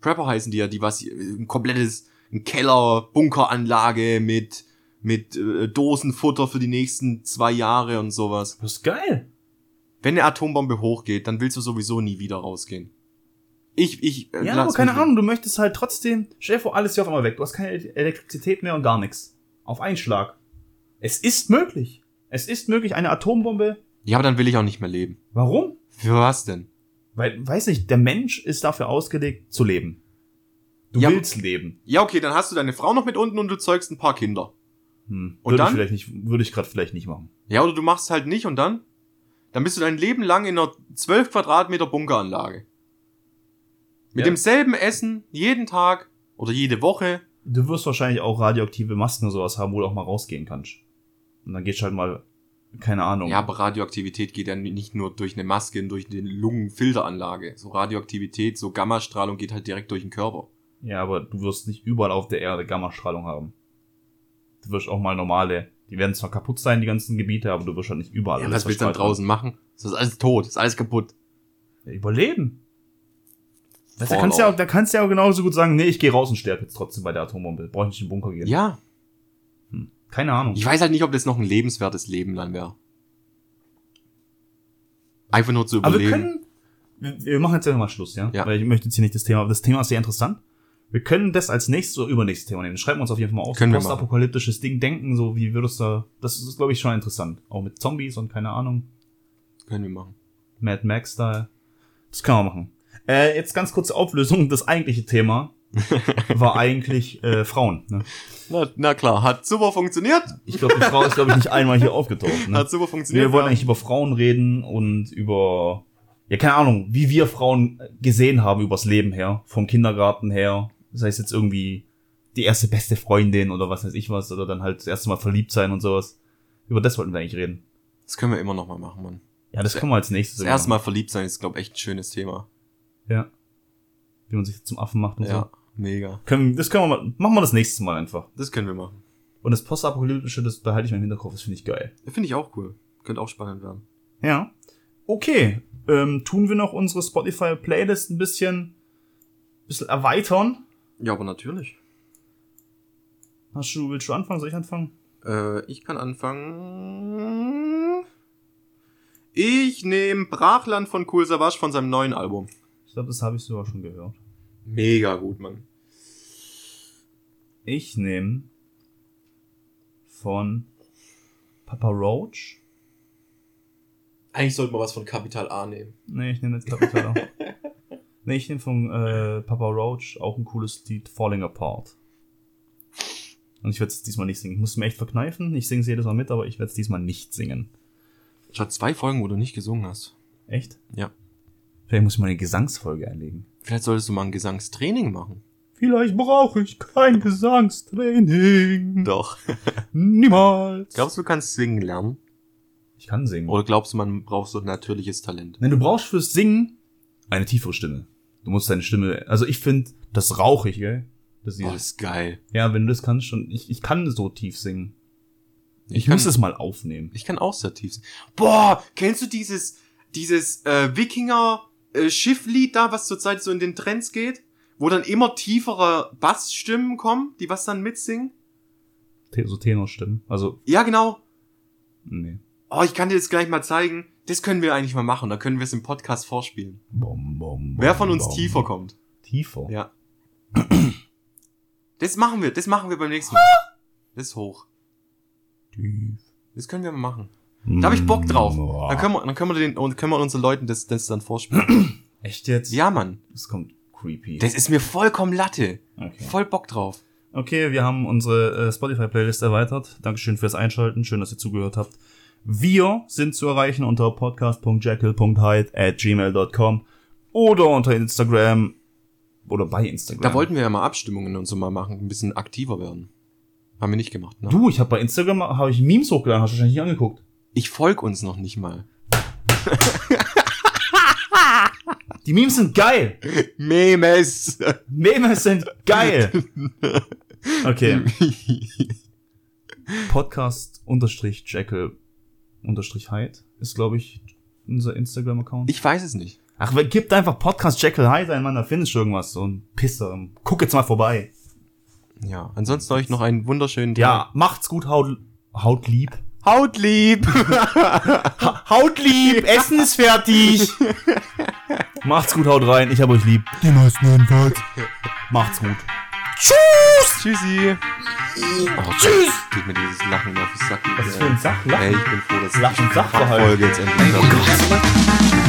Prepper heißen die ja, die was, äh, ein komplettes, ein Keller, Bunkeranlage mit, mit äh, Dosenfutter für die nächsten zwei Jahre und sowas. Das ist geil. Wenn eine Atombombe hochgeht, dann willst du sowieso nie wieder rausgehen. Ich, ich, äh, Ja, aber keine Ahnung, du möchtest halt trotzdem, stell dir vor, alles hier auf einmal weg. Du hast keine Elektrizität mehr und gar nichts. Auf einen Schlag. Es ist möglich. Es ist möglich, eine Atombombe. Ja, aber dann will ich auch nicht mehr leben. Warum? Für was denn? Weil, weiß nicht, der Mensch ist dafür ausgelegt, zu leben. Du Ja, willst leben. Ja, okay, dann hast du deine Frau noch mit unten und du zeugst ein paar Kinder. Hm. Und würde dann? ich vielleicht nicht, würde ich gerade vielleicht nicht machen. Ja, oder du machst halt nicht und dann? Dann bist du dein Leben lang in einer 12 Quadratmeter Bunkeranlage. Mit Ja. demselben Essen, jeden Tag oder jede Woche. Du wirst wahrscheinlich auch radioaktive Masken und sowas haben, wo du auch mal rausgehen kannst. Und dann gehst du halt mal, keine Ahnung. Ja, aber Radioaktivität geht ja nicht nur durch eine Maske und durch eine Lungenfilteranlage. So Radioaktivität, so Gammastrahlung geht halt direkt durch den Körper. Ja, aber du wirst nicht überall auf der Erde Gammastrahlung haben. Du wirst auch mal normale, die werden zwar kaputt sein, die ganzen Gebiete, aber du wirst halt nicht überall. Ja, was willst du dann draußen machen? Das ist alles tot, das ist alles kaputt. Ja, überleben. Weißt, da kannst du ja, auch- da kannst du ja auch genauso gut sagen, nee, ich gehe raus und sterbe jetzt trotzdem bei der Atombombe. Brauche ich nicht in den Bunker gehen. Ja. Keine Ahnung. ich weiß halt nicht, ob das noch ein lebenswertes Leben dann wäre. Einfach nur zu Aber wir überleben. können, wir, wir machen jetzt ja mal Schluss, ja? Ja. Weil ich möchte jetzt hier nicht das Thema, aber das Thema ist sehr interessant. Wir können das als nächstes oder übernächstes Thema nehmen. Schreiben wir uns auf jeden Fall mal auf. Können wir so postapokalyptisches Ding denken, so wie würdest du, das ist, glaube ich, schon interessant. Auch mit Zombies und keine Ahnung. Können wir machen. Mad Max-Style. Das können wir machen. Äh, jetzt ganz kurze Auflösung. Das eigentliche Thema war eigentlich äh, Frauen. Ne? Na, na klar, hat super funktioniert. Ich glaube, die Frau ist, glaube ich, nicht einmal hier aufgetaucht. Ne? Hat super funktioniert. Wir wollten ja. eigentlich über Frauen reden und über, ja, keine Ahnung, wie wir Frauen gesehen haben übers Leben her, vom Kindergarten her. Das heißt jetzt irgendwie die erste beste Freundin oder was weiß ich was, oder dann halt das erste Mal verliebt sein und sowas. Über das wollten wir eigentlich reden. Das können wir immer noch mal machen, Mann. Ja, das können wir als nächstes Das erste Mal verliebt sein ist, glaube ich, echt ein schönes Thema. Ja. Wie man sich zum Affen macht und Ja, so. Mega. Können, das können wir mal, machen wir das nächste Mal einfach. Das können wir machen. Und das Postapokalyptische, das behalte ich mir im Hinterkopf, das finde ich geil. Finde ich auch cool. Könnte auch spannend werden. Ja. Okay. Ähm, tun wir noch unsere Spotify-Playlist ein bisschen, bisschen erweitern? Ja, aber natürlich. Hast du, willst du anfangen? Soll ich anfangen? Äh, ich kann anfangen. Ich nehme Brachland von Cool Savage von seinem neuen Album. Ich glaube, das habe ich sogar schon gehört. Mega gut, Mann. Ich nehme von Papa Roach. Eigentlich sollte man was von Capital A nehmen. Nee, ich nehme jetzt Capital. nee, ich nehme von äh, Papa Roach auch ein cooles Lied, Falling Apart. Und ich werde es diesmal nicht singen. Ich muss es mir echt verkneifen. Ich singe es jedes Mal mit, aber ich werde es diesmal nicht singen. Ich hatte zwei Folgen, wo du nicht gesungen hast. Echt? Ja. Vielleicht muss ich mal eine Gesangsfolge einlegen. Vielleicht solltest du mal ein Gesangstraining machen. Vielleicht brauche ich kein Gesangstraining. Doch. Niemals. Glaubst du, du kannst singen lernen? ich kann singen. Oder glaubst du, man braucht so ein natürliches Talent? Nein, du brauchst fürs Singen eine tiefere Stimme. Du musst deine Stimme, also ich finde, das rauchig, gell? Das ist das ist geil. ja, wenn du das kannst schon, ich, ich kann so tief singen. Ich, kann, muss es mal aufnehmen. Ich kann auch sehr tief singen. Boah, kennst du dieses, dieses äh, Wikinger äh, Schifflied da, was zurzeit so in den Trends geht? Wo dann immer tiefere Bassstimmen kommen, die was dann mitsingen? So Tenorstimmen. Also, Ja, genau. nee. Oh, ich kann dir das gleich mal zeigen. Das können wir eigentlich mal machen. Da können wir es im Podcast vorspielen. Bom, bom, Wer bom, von uns bom. tiefer kommt. Tiefer? Ja. Das machen wir, das machen wir beim nächsten Mal. Das ist hoch. Tief. Das können wir mal machen. Da habe ich Bock drauf. Boah. Dann können wir, dann können wir den, und können wir unseren Leuten das, das dann vorspielen. Echt jetzt? Ja, Mann. Das kommt creepy. Das ist mir vollkommen Latte. okay. Voll Bock drauf. Okay, wir haben unsere äh, Spotify-Playlist erweitert. Dankeschön fürs Einschalten. Schön, dass ihr zugehört habt. Wir sind zu erreichen unter podcast.jekyll.hyde at gmail.com oder unter Instagram oder bei Instagram. Da wollten wir ja mal Abstimmungen und so mal machen, ein bisschen aktiver werden. Haben wir nicht gemacht, ne? Du, ich habe bei Instagram habe ich Memes hochgeladen, hast du wahrscheinlich nicht angeguckt. Ich folg uns noch nicht mal. Die Memes sind geil. Memes. Memes sind geil. Okay. Podcast unterstrich Jekyll unterstrich Hyde ist, glaube ich, unser Instagram-Account. Ich weiß es nicht. Ach, gibt einfach Podcast Jekyll Hyde ein, Mann, da findest du irgendwas. So ein Pisser. Guck jetzt mal vorbei. Ja, ansonsten euch noch einen wunderschönen Tag. Ja, macht's gut, haut, haut lieb. Haut lieb. Haut lieb, Essen ist fertig. macht's gut, haut rein, ich hab euch lieb. Die meisten jedenfalls. Macht's gut. Tschüss. Tschüssi. Oh, Tschüss. Geht mir dieses Lachen auf den Sack. Was ist für ein Sach? Ey, ich bin froh, dass Lachen die Sachverhalt. Folge jetzt endlich. Gott.